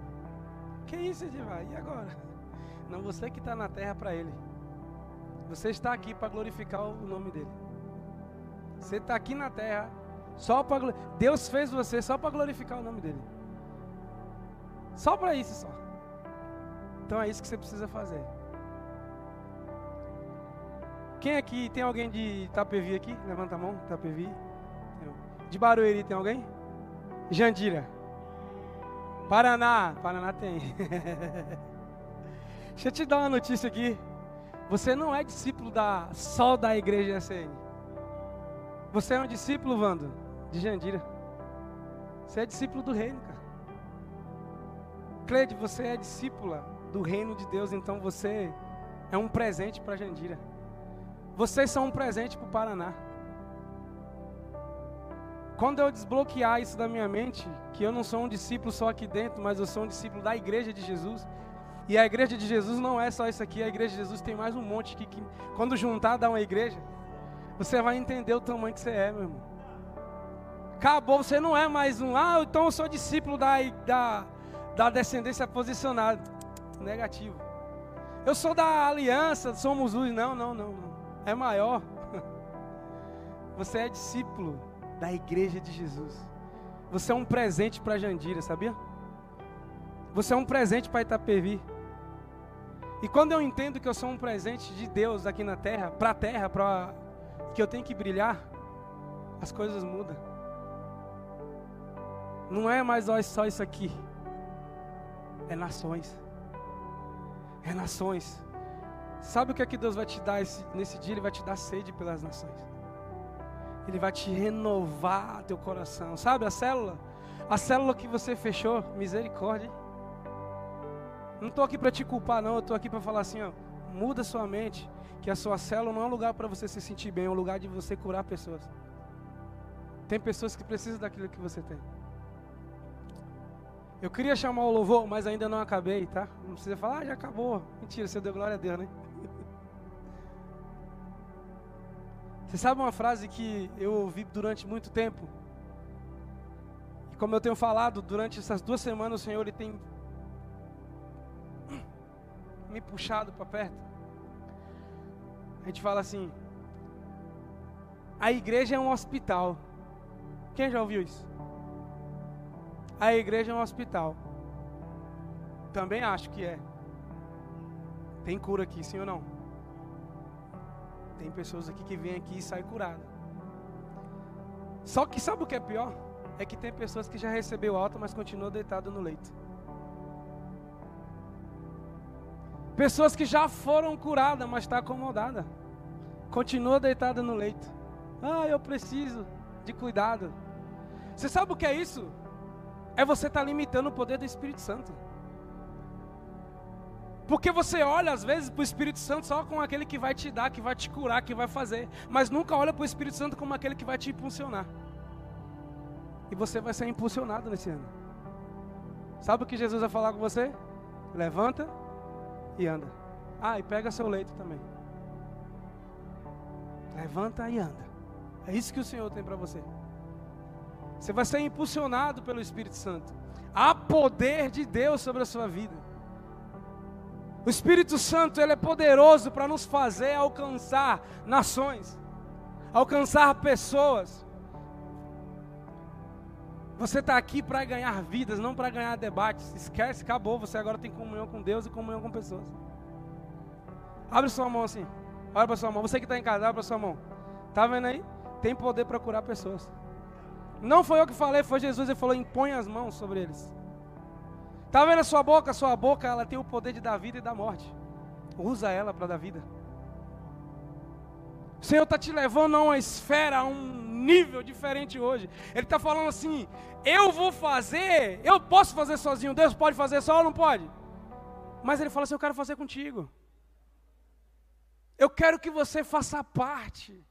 Que isso, Edivar? E agora? Não, você que está na terra para Ele. Você está aqui para glorificar o nome dEle. Você está aqui na terra só para Deus fez você só para glorificar o nome dEle. Só para isso só. Então é isso que você precisa fazer. Quem aqui tem alguém de Itapevi aqui? Levanta a mão, Itapevi. De Barueri tem alguém? Jandira. Paraná. Paraná tem. Deixa eu te dar uma notícia aqui. Você não é discípulo da só da igreja SN. Você é um discípulo, Vando, de Jandira. Você é discípulo do reino, cara. Cleide, você é discípula do reino de Deus, então você é um presente para Jandira. Vocês são um presente para o Paraná. Quando eu desbloquear isso da minha mente, que eu não sou um discípulo só aqui dentro, mas eu sou um discípulo da igreja de Jesus. E a igreja de Jesus não é só isso aqui, a igreja de Jesus tem mais um monte que, que quando juntar dá uma igreja, você vai entender o tamanho que você é, meu irmão. Acabou, você não é mais um, ah, então eu sou discípulo da, da, da descendência posicionada. Negativo. Eu sou da aliança, somos os. Não, não, não, não. É maior. Você é discípulo da igreja de Jesus. Você é um presente para Jandira, sabia? Você é um presente para Itapevi. E quando eu entendo que eu sou um presente de Deus aqui na terra, para a terra, para que eu tenho que brilhar, as coisas mudam. Não é mais só isso aqui. É nações. É nações. Sabe o que é que Deus vai te dar esse, nesse dia? Ele vai te dar sede pelas nações. Ele vai te renovar teu coração. Sabe a célula? A célula que você fechou, misericórdia. Não estou aqui para te culpar, não. Eu estou aqui para falar assim, ó, muda sua mente, que a sua célula não é um lugar para você se sentir bem, é um lugar de você curar pessoas. Tem pessoas que precisam daquilo que você tem. Eu queria chamar o louvor, mas ainda não acabei, tá? Não precisa falar, ah, já acabou. Mentira, você deu glória a Deus, né? Você sabe uma frase que eu ouvi durante muito tempo? E como eu tenho falado, durante essas duas semanas o Senhor ele tem me puxado para perto. A gente fala assim: a igreja é um hospital. Quem já ouviu isso? A igreja é um hospital. Também acho que é. Tem cura aqui, sim ou não? Tem pessoas aqui que vêm aqui e saem curadas. Só que sabe o que é pior? É que tem pessoas que já recebeu alta, mas continua deitado no leito. Pessoas que já foram curadas, mas está acomodada. Continua deitada no leito. Ah, eu preciso de cuidado. Você sabe o que é isso? É você estar tá limitando o poder do Espírito Santo. Porque você olha às vezes para o Espírito Santo só como aquele que vai te dar, que vai te curar, que vai fazer, mas nunca olha para o Espírito Santo como aquele que vai te impulsionar. E você vai ser impulsionado nesse ano. Sabe o que Jesus vai falar com você? Levanta e anda. Ah, e pega seu leito também. Levanta e anda. É isso que o Senhor tem para você. Você vai ser impulsionado pelo Espírito Santo. Há poder de Deus sobre a sua vida. O Espírito Santo ele é poderoso para nos fazer alcançar nações, alcançar pessoas. Você está aqui para ganhar vidas, não para ganhar debates. Esquece, acabou. Você agora tem comunhão com Deus e comunhão com pessoas. Abre sua mão assim. Olha para sua mão. Você que está em casa, abre sua mão. Tá vendo aí? Tem poder para curar pessoas. Não foi eu que falei, foi Jesus. Ele falou: impõe as mãos sobre eles. Está vendo a sua boca? A sua boca ela tem o poder de dar vida e dar morte. Usa ela para dar vida. O Senhor está te levando a uma esfera, a um nível diferente hoje. Ele está falando assim: eu vou fazer, eu posso fazer sozinho, Deus pode fazer só ou não pode? Mas ele fala assim: eu quero fazer contigo. Eu quero que você faça parte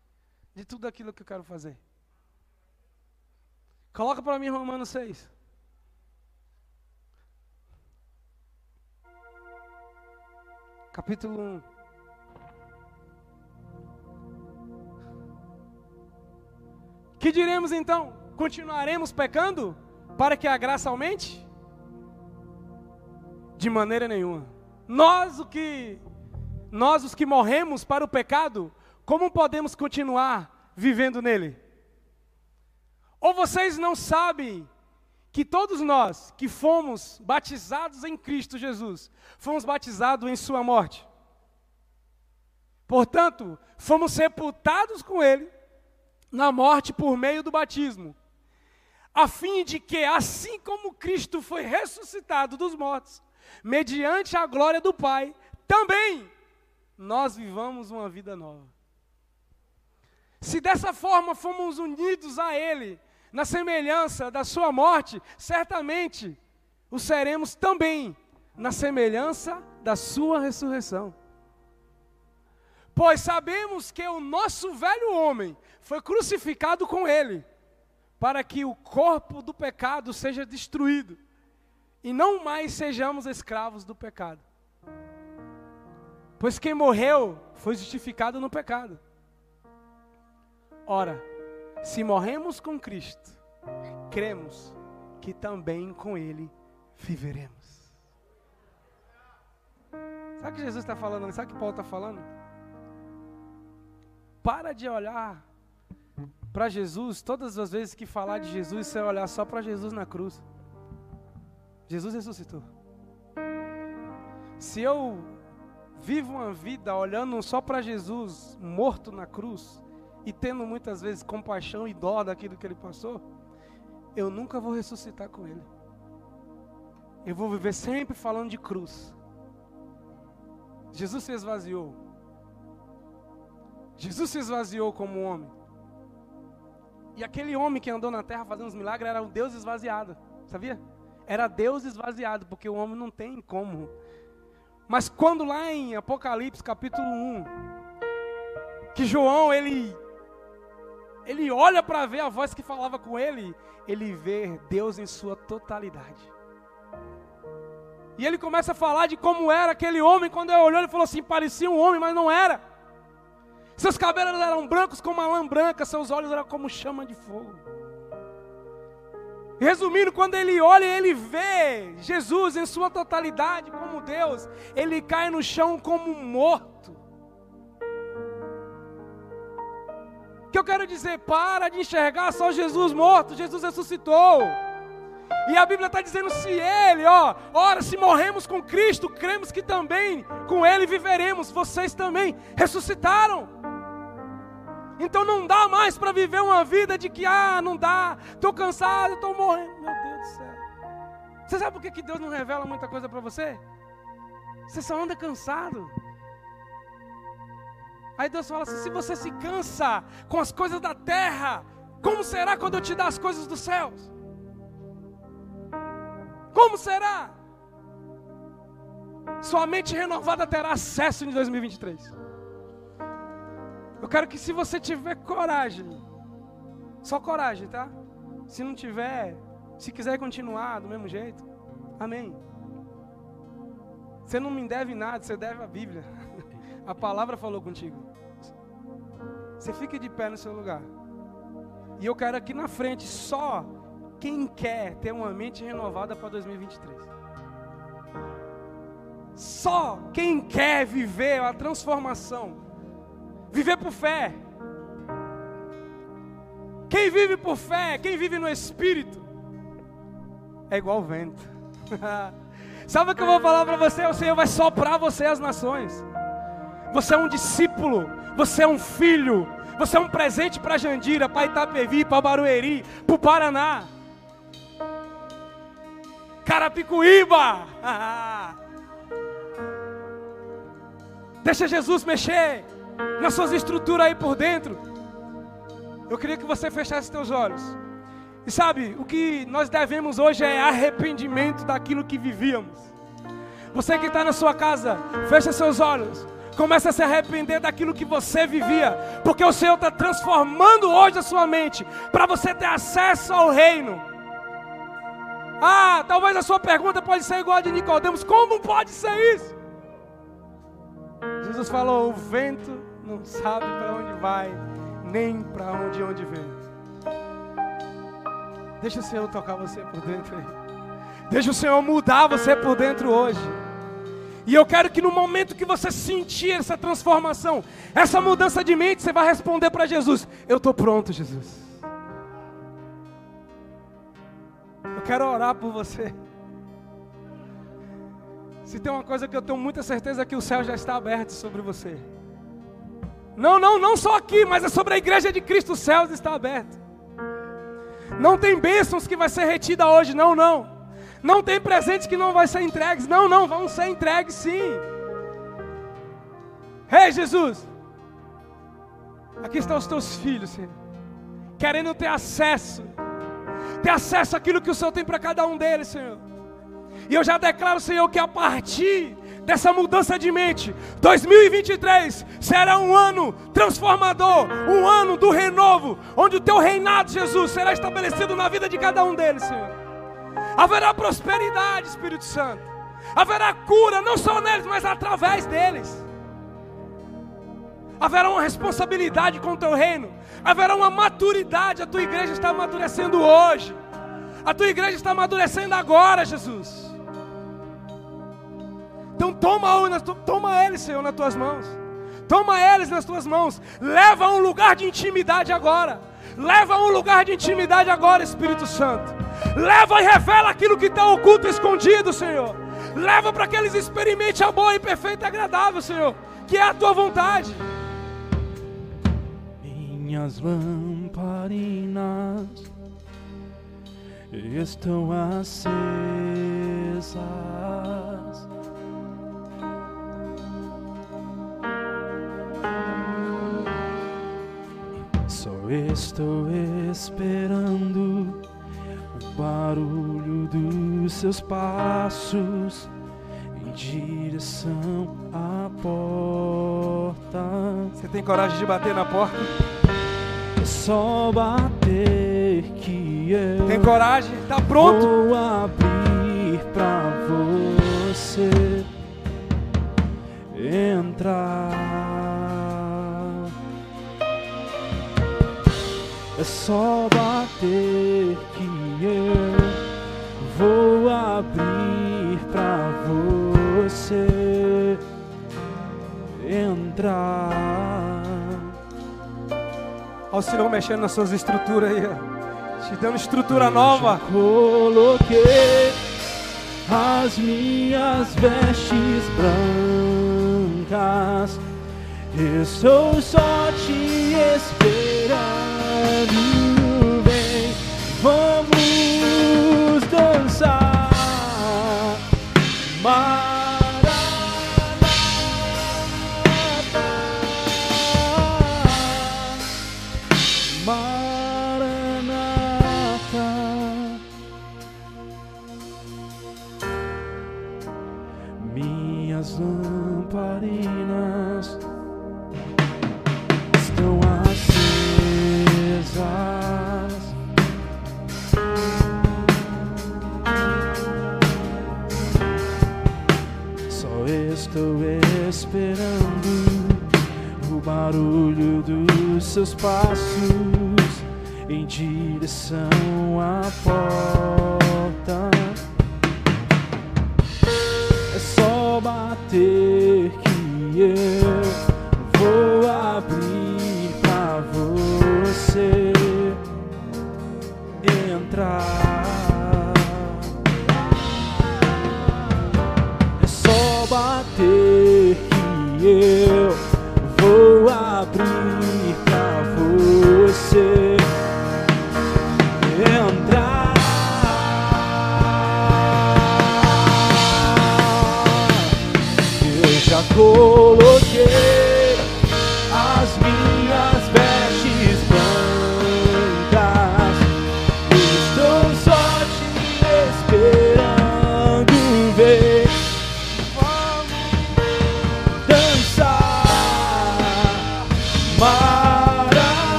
de tudo aquilo que eu quero fazer. Coloca para mim Romanos 6. Capítulo 1. Que diremos então? Continuaremos pecando para que a graça aumente? De maneira nenhuma. Nós o que nós os que morremos para o pecado, como podemos continuar vivendo nele? Ou vocês não sabem que todos nós que fomos batizados em Cristo Jesus, fomos batizados em Sua morte? Portanto, fomos sepultados com Ele na morte por meio do batismo, a fim de que, assim como Cristo foi ressuscitado dos mortos, mediante a glória do Pai, também nós vivamos uma vida nova. Se dessa forma fomos unidos a Ele, na semelhança da Sua morte, certamente o seremos também na semelhança da Sua ressurreição. Pois sabemos que o nosso velho homem foi crucificado com Ele, para que o corpo do pecado seja destruído e não mais sejamos escravos do pecado. Pois quem morreu foi justificado no pecado. Ora, se morremos com Cristo, cremos que também com Ele viveremos. Sabe o que Jesus está falando? Sabe o que Paulo está falando? Para de olhar para Jesus, todas as vezes que falar de Jesus, você olhar só para Jesus na cruz. Jesus ressuscitou. Se eu vivo uma vida olhando só para Jesus morto na cruz e tendo muitas vezes compaixão e dó daquilo que ele passou, eu nunca vou ressuscitar com ele. Eu vou viver sempre falando de cruz. Jesus se esvaziou. Jesus se esvaziou como homem. E aquele homem que andou na terra fazendo os milagres era um Deus esvaziado, sabia? Era Deus esvaziado, porque o homem não tem como mas quando lá em Apocalipse capítulo 1, que João ele ele olha para ver a voz que falava com ele, ele vê Deus em sua totalidade. E ele começa a falar de como era aquele homem, quando ele olhou, ele falou assim: parecia um homem, mas não era. Seus cabelos eram brancos como a lã branca, seus olhos eram como chama de fogo. Resumindo, quando ele olha ele vê Jesus em sua totalidade como Deus, ele cai no chão como morto. Que eu quero dizer? Para de enxergar só Jesus morto, Jesus ressuscitou. E a Bíblia está dizendo: se Ele, ó, ora, se morremos com Cristo, cremos que também com Ele viveremos. Vocês também ressuscitaram. Então não dá mais para viver uma vida de que, ah, não dá, estou cansado, estou morrendo. Meu Deus do céu. Você sabe por que Deus não revela muita coisa para você? Você só anda cansado. Aí Deus fala assim: se você se cansa com as coisas da terra, Como será quando eu te dar as coisas dos céus? Como será? Sua mente renovada terá acesso em 2023. Eu quero que se você tiver coragem, só coragem, tá? Se não tiver, se quiser continuar do mesmo jeito, amém. Você não me deve nada, você deve a Bíblia. A palavra falou contigo. Você fique de pé no seu lugar. E eu quero aqui na frente só quem quer ter uma mente renovada para 2023. Só quem quer viver a transformação. Viver por fé. Quem vive por fé, quem vive no Espírito, é igual o vento. Sabe o que eu vou falar para você? O Senhor vai soprar você as nações. Você é um discípulo, você é um filho, você é um presente para Jandira, para Itapevi, para Barueri, para o Paraná. Carapicuíba. Deixa Jesus mexer nas suas estruturas aí por dentro. Eu queria que você fechasse seus olhos. E sabe, o que nós devemos hoje é arrependimento daquilo que vivíamos. Você que está na sua casa, fecha seus olhos. Comece a se arrepender daquilo que você vivia, porque o Senhor está transformando hoje a sua mente para você ter acesso ao reino. Ah, talvez a sua pergunta pode ser igual a de Nicodemos: como pode ser isso? Jesus falou: o vento não sabe para onde vai, nem para onde onde vem. Deixa o Senhor tocar você por dentro aí. Deixa o Senhor mudar você por dentro hoje. E eu quero que no momento que você sentir essa transformação, essa mudança de mente, você vai responder para Jesus: Eu estou pronto, Jesus. Eu quero orar por você. Se tem uma coisa que eu tenho muita certeza é que o céu já está aberto sobre você. Não, não, não só aqui, mas é sobre a igreja de Cristo, o céu está aberto. Não tem bênçãos que vai ser retida hoje, não, não. Não tem presentes que não vai ser entregues, não, não, vão ser entregues sim. Ei Jesus, aqui estão os teus filhos, Senhor, querendo ter acesso, ter acesso àquilo que o Senhor tem para cada um deles, Senhor. E eu já declaro, Senhor, que a partir dessa mudança de mente. 2023 será um ano transformador, um ano do renovo, onde o teu reinado, Jesus, será estabelecido na vida de cada um deles, Senhor. Haverá prosperidade, Espírito Santo. Haverá cura, não só neles, mas através deles. Haverá uma responsabilidade com o teu reino. Haverá uma maturidade. A tua igreja está amadurecendo hoje. A tua igreja está amadurecendo agora, Jesus. Então toma, toma eles, Senhor, nas tuas mãos. Toma eles nas tuas mãos. Leva a um lugar de intimidade agora. Leva a um lugar de intimidade agora, Espírito Santo. Leva e revela aquilo que está oculto e escondido, Senhor. Leva para que eles experimentem a boa e perfeita e agradável, Senhor. Que é a tua vontade. Minhas lamparinas estão acesas estou esperando barulho dos seus passos em direção à porta. Você tem coragem de bater na porta? É só bater que eu tem coragem? Tá pronto? Vou abrir pra você entrar. É só bater que eu vou abrir pra você entrar. Olha o Senhor mexendo nas suas estruturas aí, te dando estrutura eu nova. coloquei as minhas vestes brancas. Estou só te esperando vem, vamos my meus passos em direção.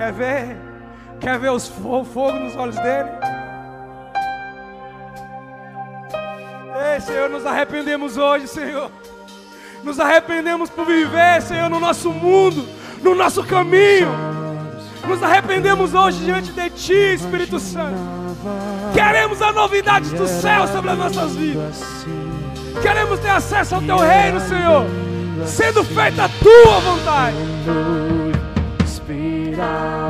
Quer ver? Quer ver os fogo, fogo nos olhos dele? Ei, Senhor, nos arrependemos hoje, Senhor. Nos arrependemos por viver, Senhor, no nosso mundo, no nosso caminho. Nos arrependemos hoje diante de Ti, Espírito Santo. Queremos a novidade do céu sobre as nossas vidas. Queremos ter acesso ao Teu reino, Senhor, sendo feita a Tua vontade. love.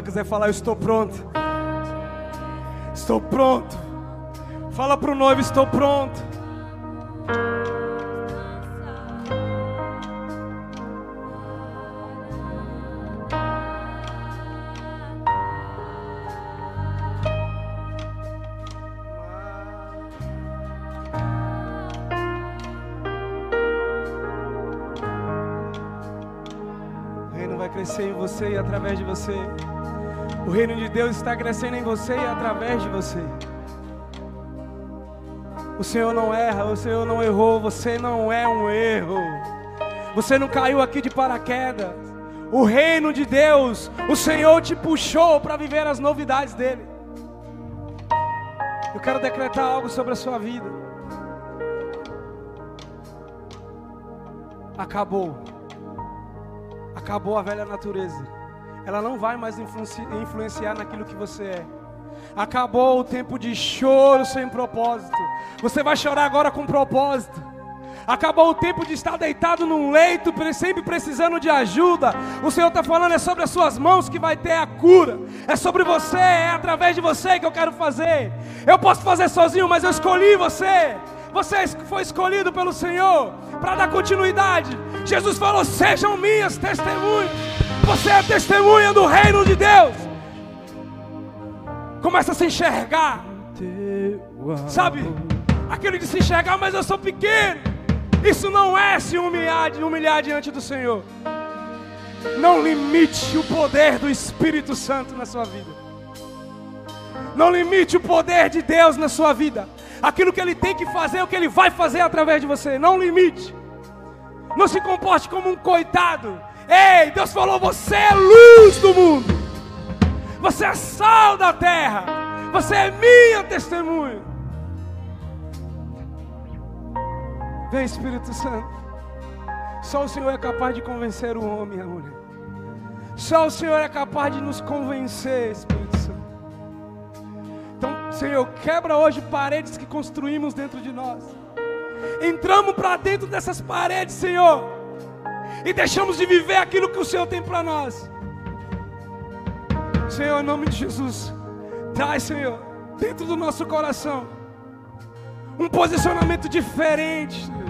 brancas é falar: Eu estou pronto. Estou pronto. Fala para o noivo: Estou pronto. através de você. O reino de Deus está crescendo em você e através de você. O Senhor não erra, o Senhor não errou, você não é um erro. Você não caiu aqui de paraquedas. O reino de Deus, o Senhor te puxou para viver as novidades dele. Eu quero decretar algo sobre a sua vida. Acabou. Acabou a velha natureza. Ela não vai mais influenci- influenciar naquilo que você é. Acabou o tempo de choro sem propósito. Você vai chorar agora com propósito. Acabou o tempo de estar deitado num leito, pre- sempre precisando de ajuda. O Senhor está falando, é sobre as suas mãos que vai ter a cura. É sobre você, é através de você que eu quero fazer. Eu posso fazer sozinho, mas eu escolhi você. Você foi escolhido pelo Senhor para dar continuidade. Jesus falou: sejam minhas testemunhas. Você é testemunha do reino de Deus. Começa a se enxergar. Sabe? Aquele de se enxergar, mas eu sou pequeno. Isso não é se humilhar, humilhar diante do Senhor. Não limite o poder do Espírito Santo na sua vida. Não limite o poder de Deus na sua vida. Aquilo que Ele tem que fazer, o que Ele vai fazer através de você. Não limite. Não se comporte como um coitado. Ei, Deus falou: você é luz do mundo. Você é sal da terra. Você é minha testemunha. Vem, Espírito Santo. Só o Senhor é capaz de convencer o homem e a mulher. Só o Senhor é capaz de nos convencer, Espírito Santo. Então, Senhor, quebra hoje paredes que construímos dentro de nós. Entramos para dentro dessas paredes, Senhor, e deixamos de viver aquilo que o Senhor tem para nós. Senhor, em nome de Jesus, traz, Senhor, dentro do nosso coração, um posicionamento diferente. Senhor.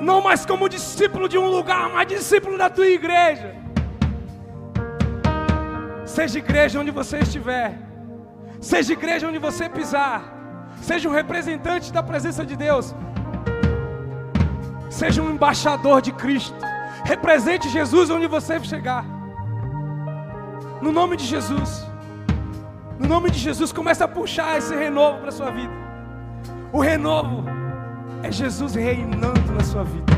Não mais como discípulo de um lugar, mas discípulo da tua igreja. Seja igreja onde você estiver, seja igreja onde você pisar, seja um representante da presença de Deus, seja um embaixador de Cristo, represente Jesus onde você chegar. No nome de Jesus. No nome de Jesus, comece a puxar esse renovo para a sua vida. O renovo é Jesus reinando na sua vida.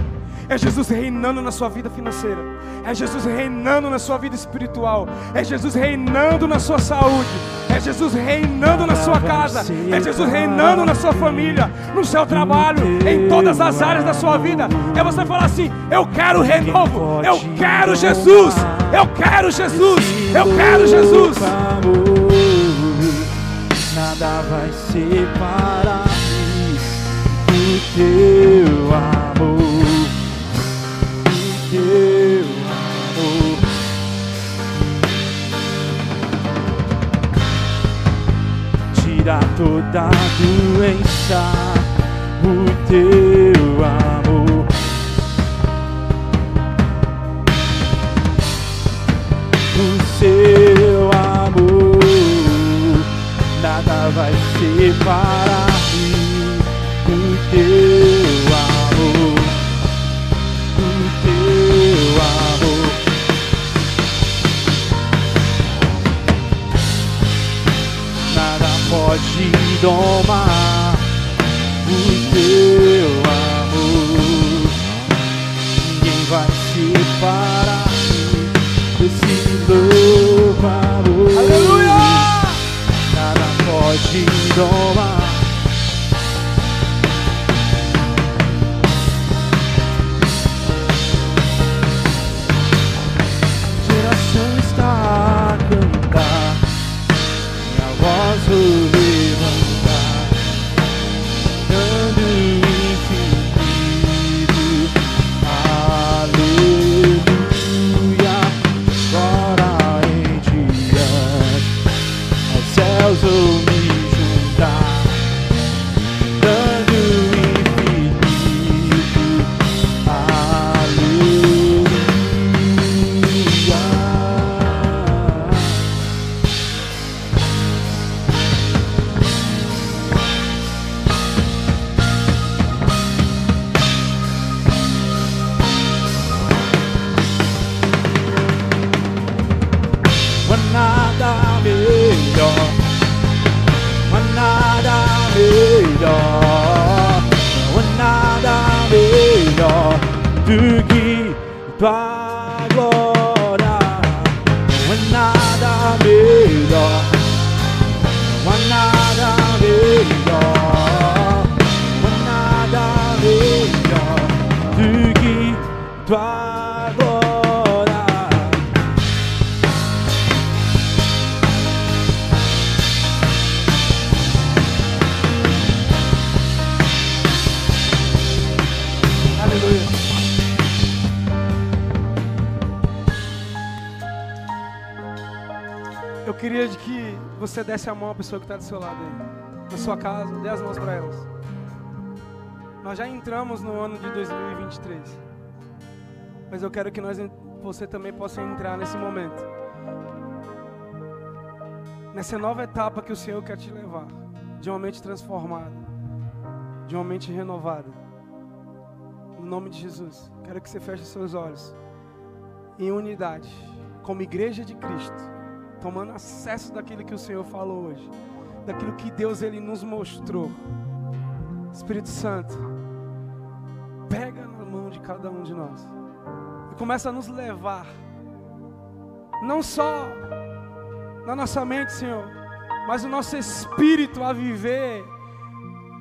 É Jesus reinando na sua vida financeira. É Jesus reinando na sua vida espiritual. É Jesus reinando na sua saúde. É Jesus reinando na sua casa. É Jesus reinando na sua família, no seu trabalho, em todas as áreas da sua vida. É você falar assim: Eu quero renovo. Eu quero Jesus. Eu quero Jesus. Eu quero Jesus. Nada vai separar-me do teu amor, teu amor. Tira toda doença, o teu amor. o seu amor, nada vai separar-me domar o teu amor, ninguém vai separar-me desse louco amor. Aleluia! Nada pode domar. Tudo você desse a mão à pessoa que está do seu lado aí. Na sua casa, dê as mãos para elas. Nós já entramos no ano de 2023. Mas eu quero que nós, você também possa entrar nesse momento. Nessa nova etapa que o Senhor quer te levar. De uma mente transformada. De uma mente renovada. No nome de Jesus. Quero que você feche seus olhos. Em unidade. Como igreja de Cristo. Tomando acesso daquilo que o Senhor falou hoje. Daquilo que Deus ele nos mostrou. Espírito Santo. Pega na mão de cada um de nós. E começa a nos levar. Não só na nossa mente, Senhor. Mas o nosso espírito a viver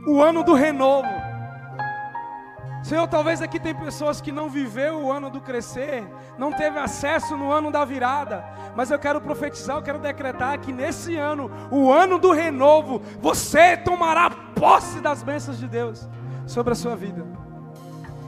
o ano do renovo. Senhor, talvez aqui tem pessoas que não viveu o ano do crescer, não teve acesso no ano da virada, mas eu quero profetizar, eu quero decretar que nesse ano, o ano do renovo, você tomará posse das bênçãos de Deus sobre a sua vida.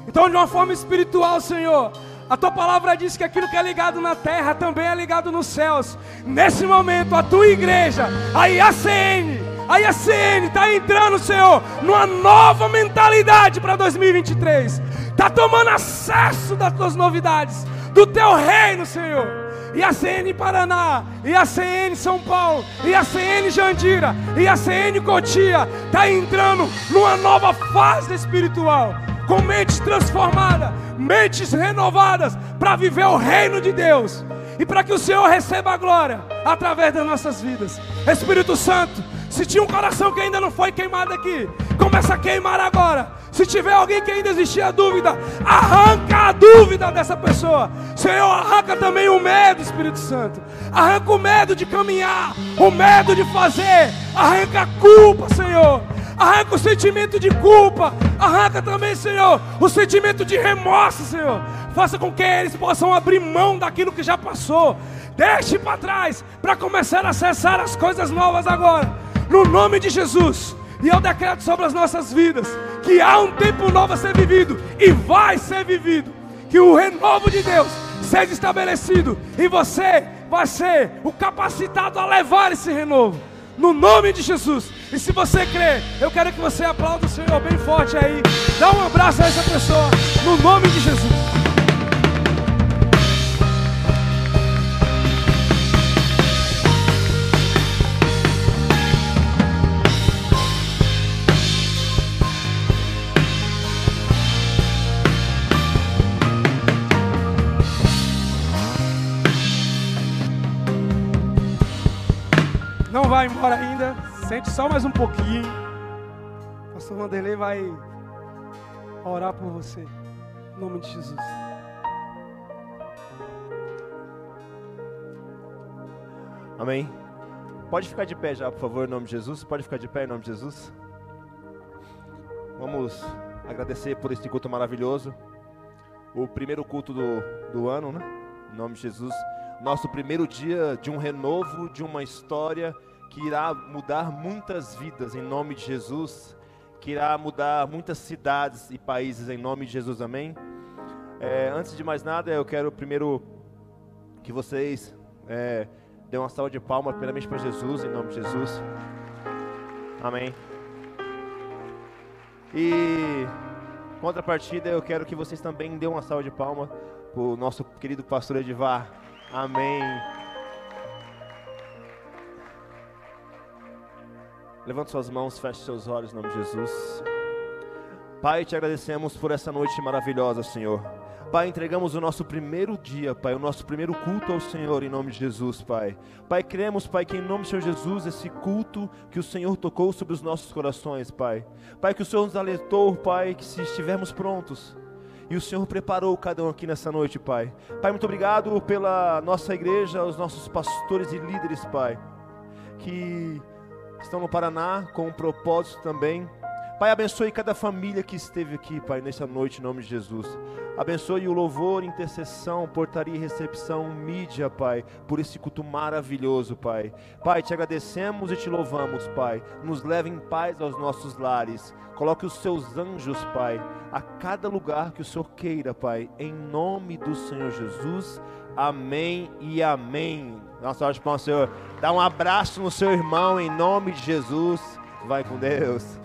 Então, de uma forma espiritual, Senhor, a tua palavra diz que aquilo que é ligado na terra também é ligado nos céus. Nesse momento, a tua igreja, a IACN, a IACN está entrando, Senhor, numa nova mentalidade para 2023. Está tomando acesso das tuas novidades, do teu reino, Senhor. IACN Paraná, IACN São Paulo, IACN Jandira, IACN Cotia, está entrando numa nova fase espiritual, com mentes transformadas, mentes renovadas, para viver o reino de Deus e para que o Senhor receba a glória através das nossas vidas. Espírito Santo, se tinha um coração que ainda não foi queimado aqui, começa a queimar agora. Se tiver alguém que ainda existia dúvida, arranca a dúvida dessa pessoa. Senhor, arranca também o medo, Espírito Santo. Arranca o medo de caminhar, o medo de fazer. Arranca a culpa, Senhor. Arranca o sentimento de culpa. Arranca também, Senhor, o sentimento de remorso, Senhor. Faça com que eles possam abrir mão daquilo que já passou. Deixe para trás para começar a acessar as coisas novas agora. No nome de Jesus. E eu decreto sobre as nossas vidas que há um tempo novo a ser vivido e vai ser vivido. Que o renovo de Deus seja estabelecido e você vai ser o capacitado a levar esse renovo. No nome de Jesus. E se você crê, eu quero que você aplaude o Senhor bem forte aí. Dá um abraço a essa pessoa. No nome de Jesus. Vai embora ainda. Sente só mais um pouquinho. Pastor Vanderlei vai orar por você. Em nome de Jesus. Amém. Pode ficar de pé já, por favor, em nome de Jesus. Pode ficar de pé em nome de Jesus. Vamos agradecer por este culto maravilhoso. O primeiro culto do, do ano, né? Em nome de Jesus. Nosso primeiro dia de um renovo, de uma história que irá mudar muitas vidas em nome de Jesus. Que irá mudar muitas cidades e países em nome de Jesus. Amém. É, antes de mais nada, eu quero primeiro que vocês é, dêem uma salva de palmas, primeiramente para Jesus, em nome de Jesus. Amém. E contrapartida, eu quero que vocês também dêem uma salva de palmas para o nosso querido pastor Edivar. Amém. Levante suas mãos, feche seus olhos em nome de Jesus. Pai, te agradecemos por essa noite maravilhosa, Senhor. Pai, entregamos o nosso primeiro dia, Pai, o nosso primeiro culto ao Senhor em nome de Jesus, Pai. Pai, cremos, Pai, que em nome do Senhor Jesus, esse culto que o Senhor tocou sobre os nossos corações, Pai. Pai, que o Senhor nos alertou, Pai, que se estivermos prontos, E o Senhor preparou cada um aqui nessa noite, Pai. Pai, muito obrigado pela nossa igreja, os nossos pastores e líderes, Pai, que estão no Paraná com um propósito também. Pai, abençoe cada família que esteve aqui, Pai, nessa noite, em nome de Jesus. Abençoe o louvor, intercessão, portaria e recepção, mídia, Pai, por esse culto maravilhoso, Pai. Pai, te agradecemos e te louvamos, Pai. Nos leve em paz aos nossos lares. Coloque os seus anjos, Pai, a cada lugar que o Senhor queira, Pai. Em nome do Senhor Jesus. Amém e amém. Nossa, de palmas, Senhor. Dá um abraço no seu irmão em nome de Jesus. Vai com Deus.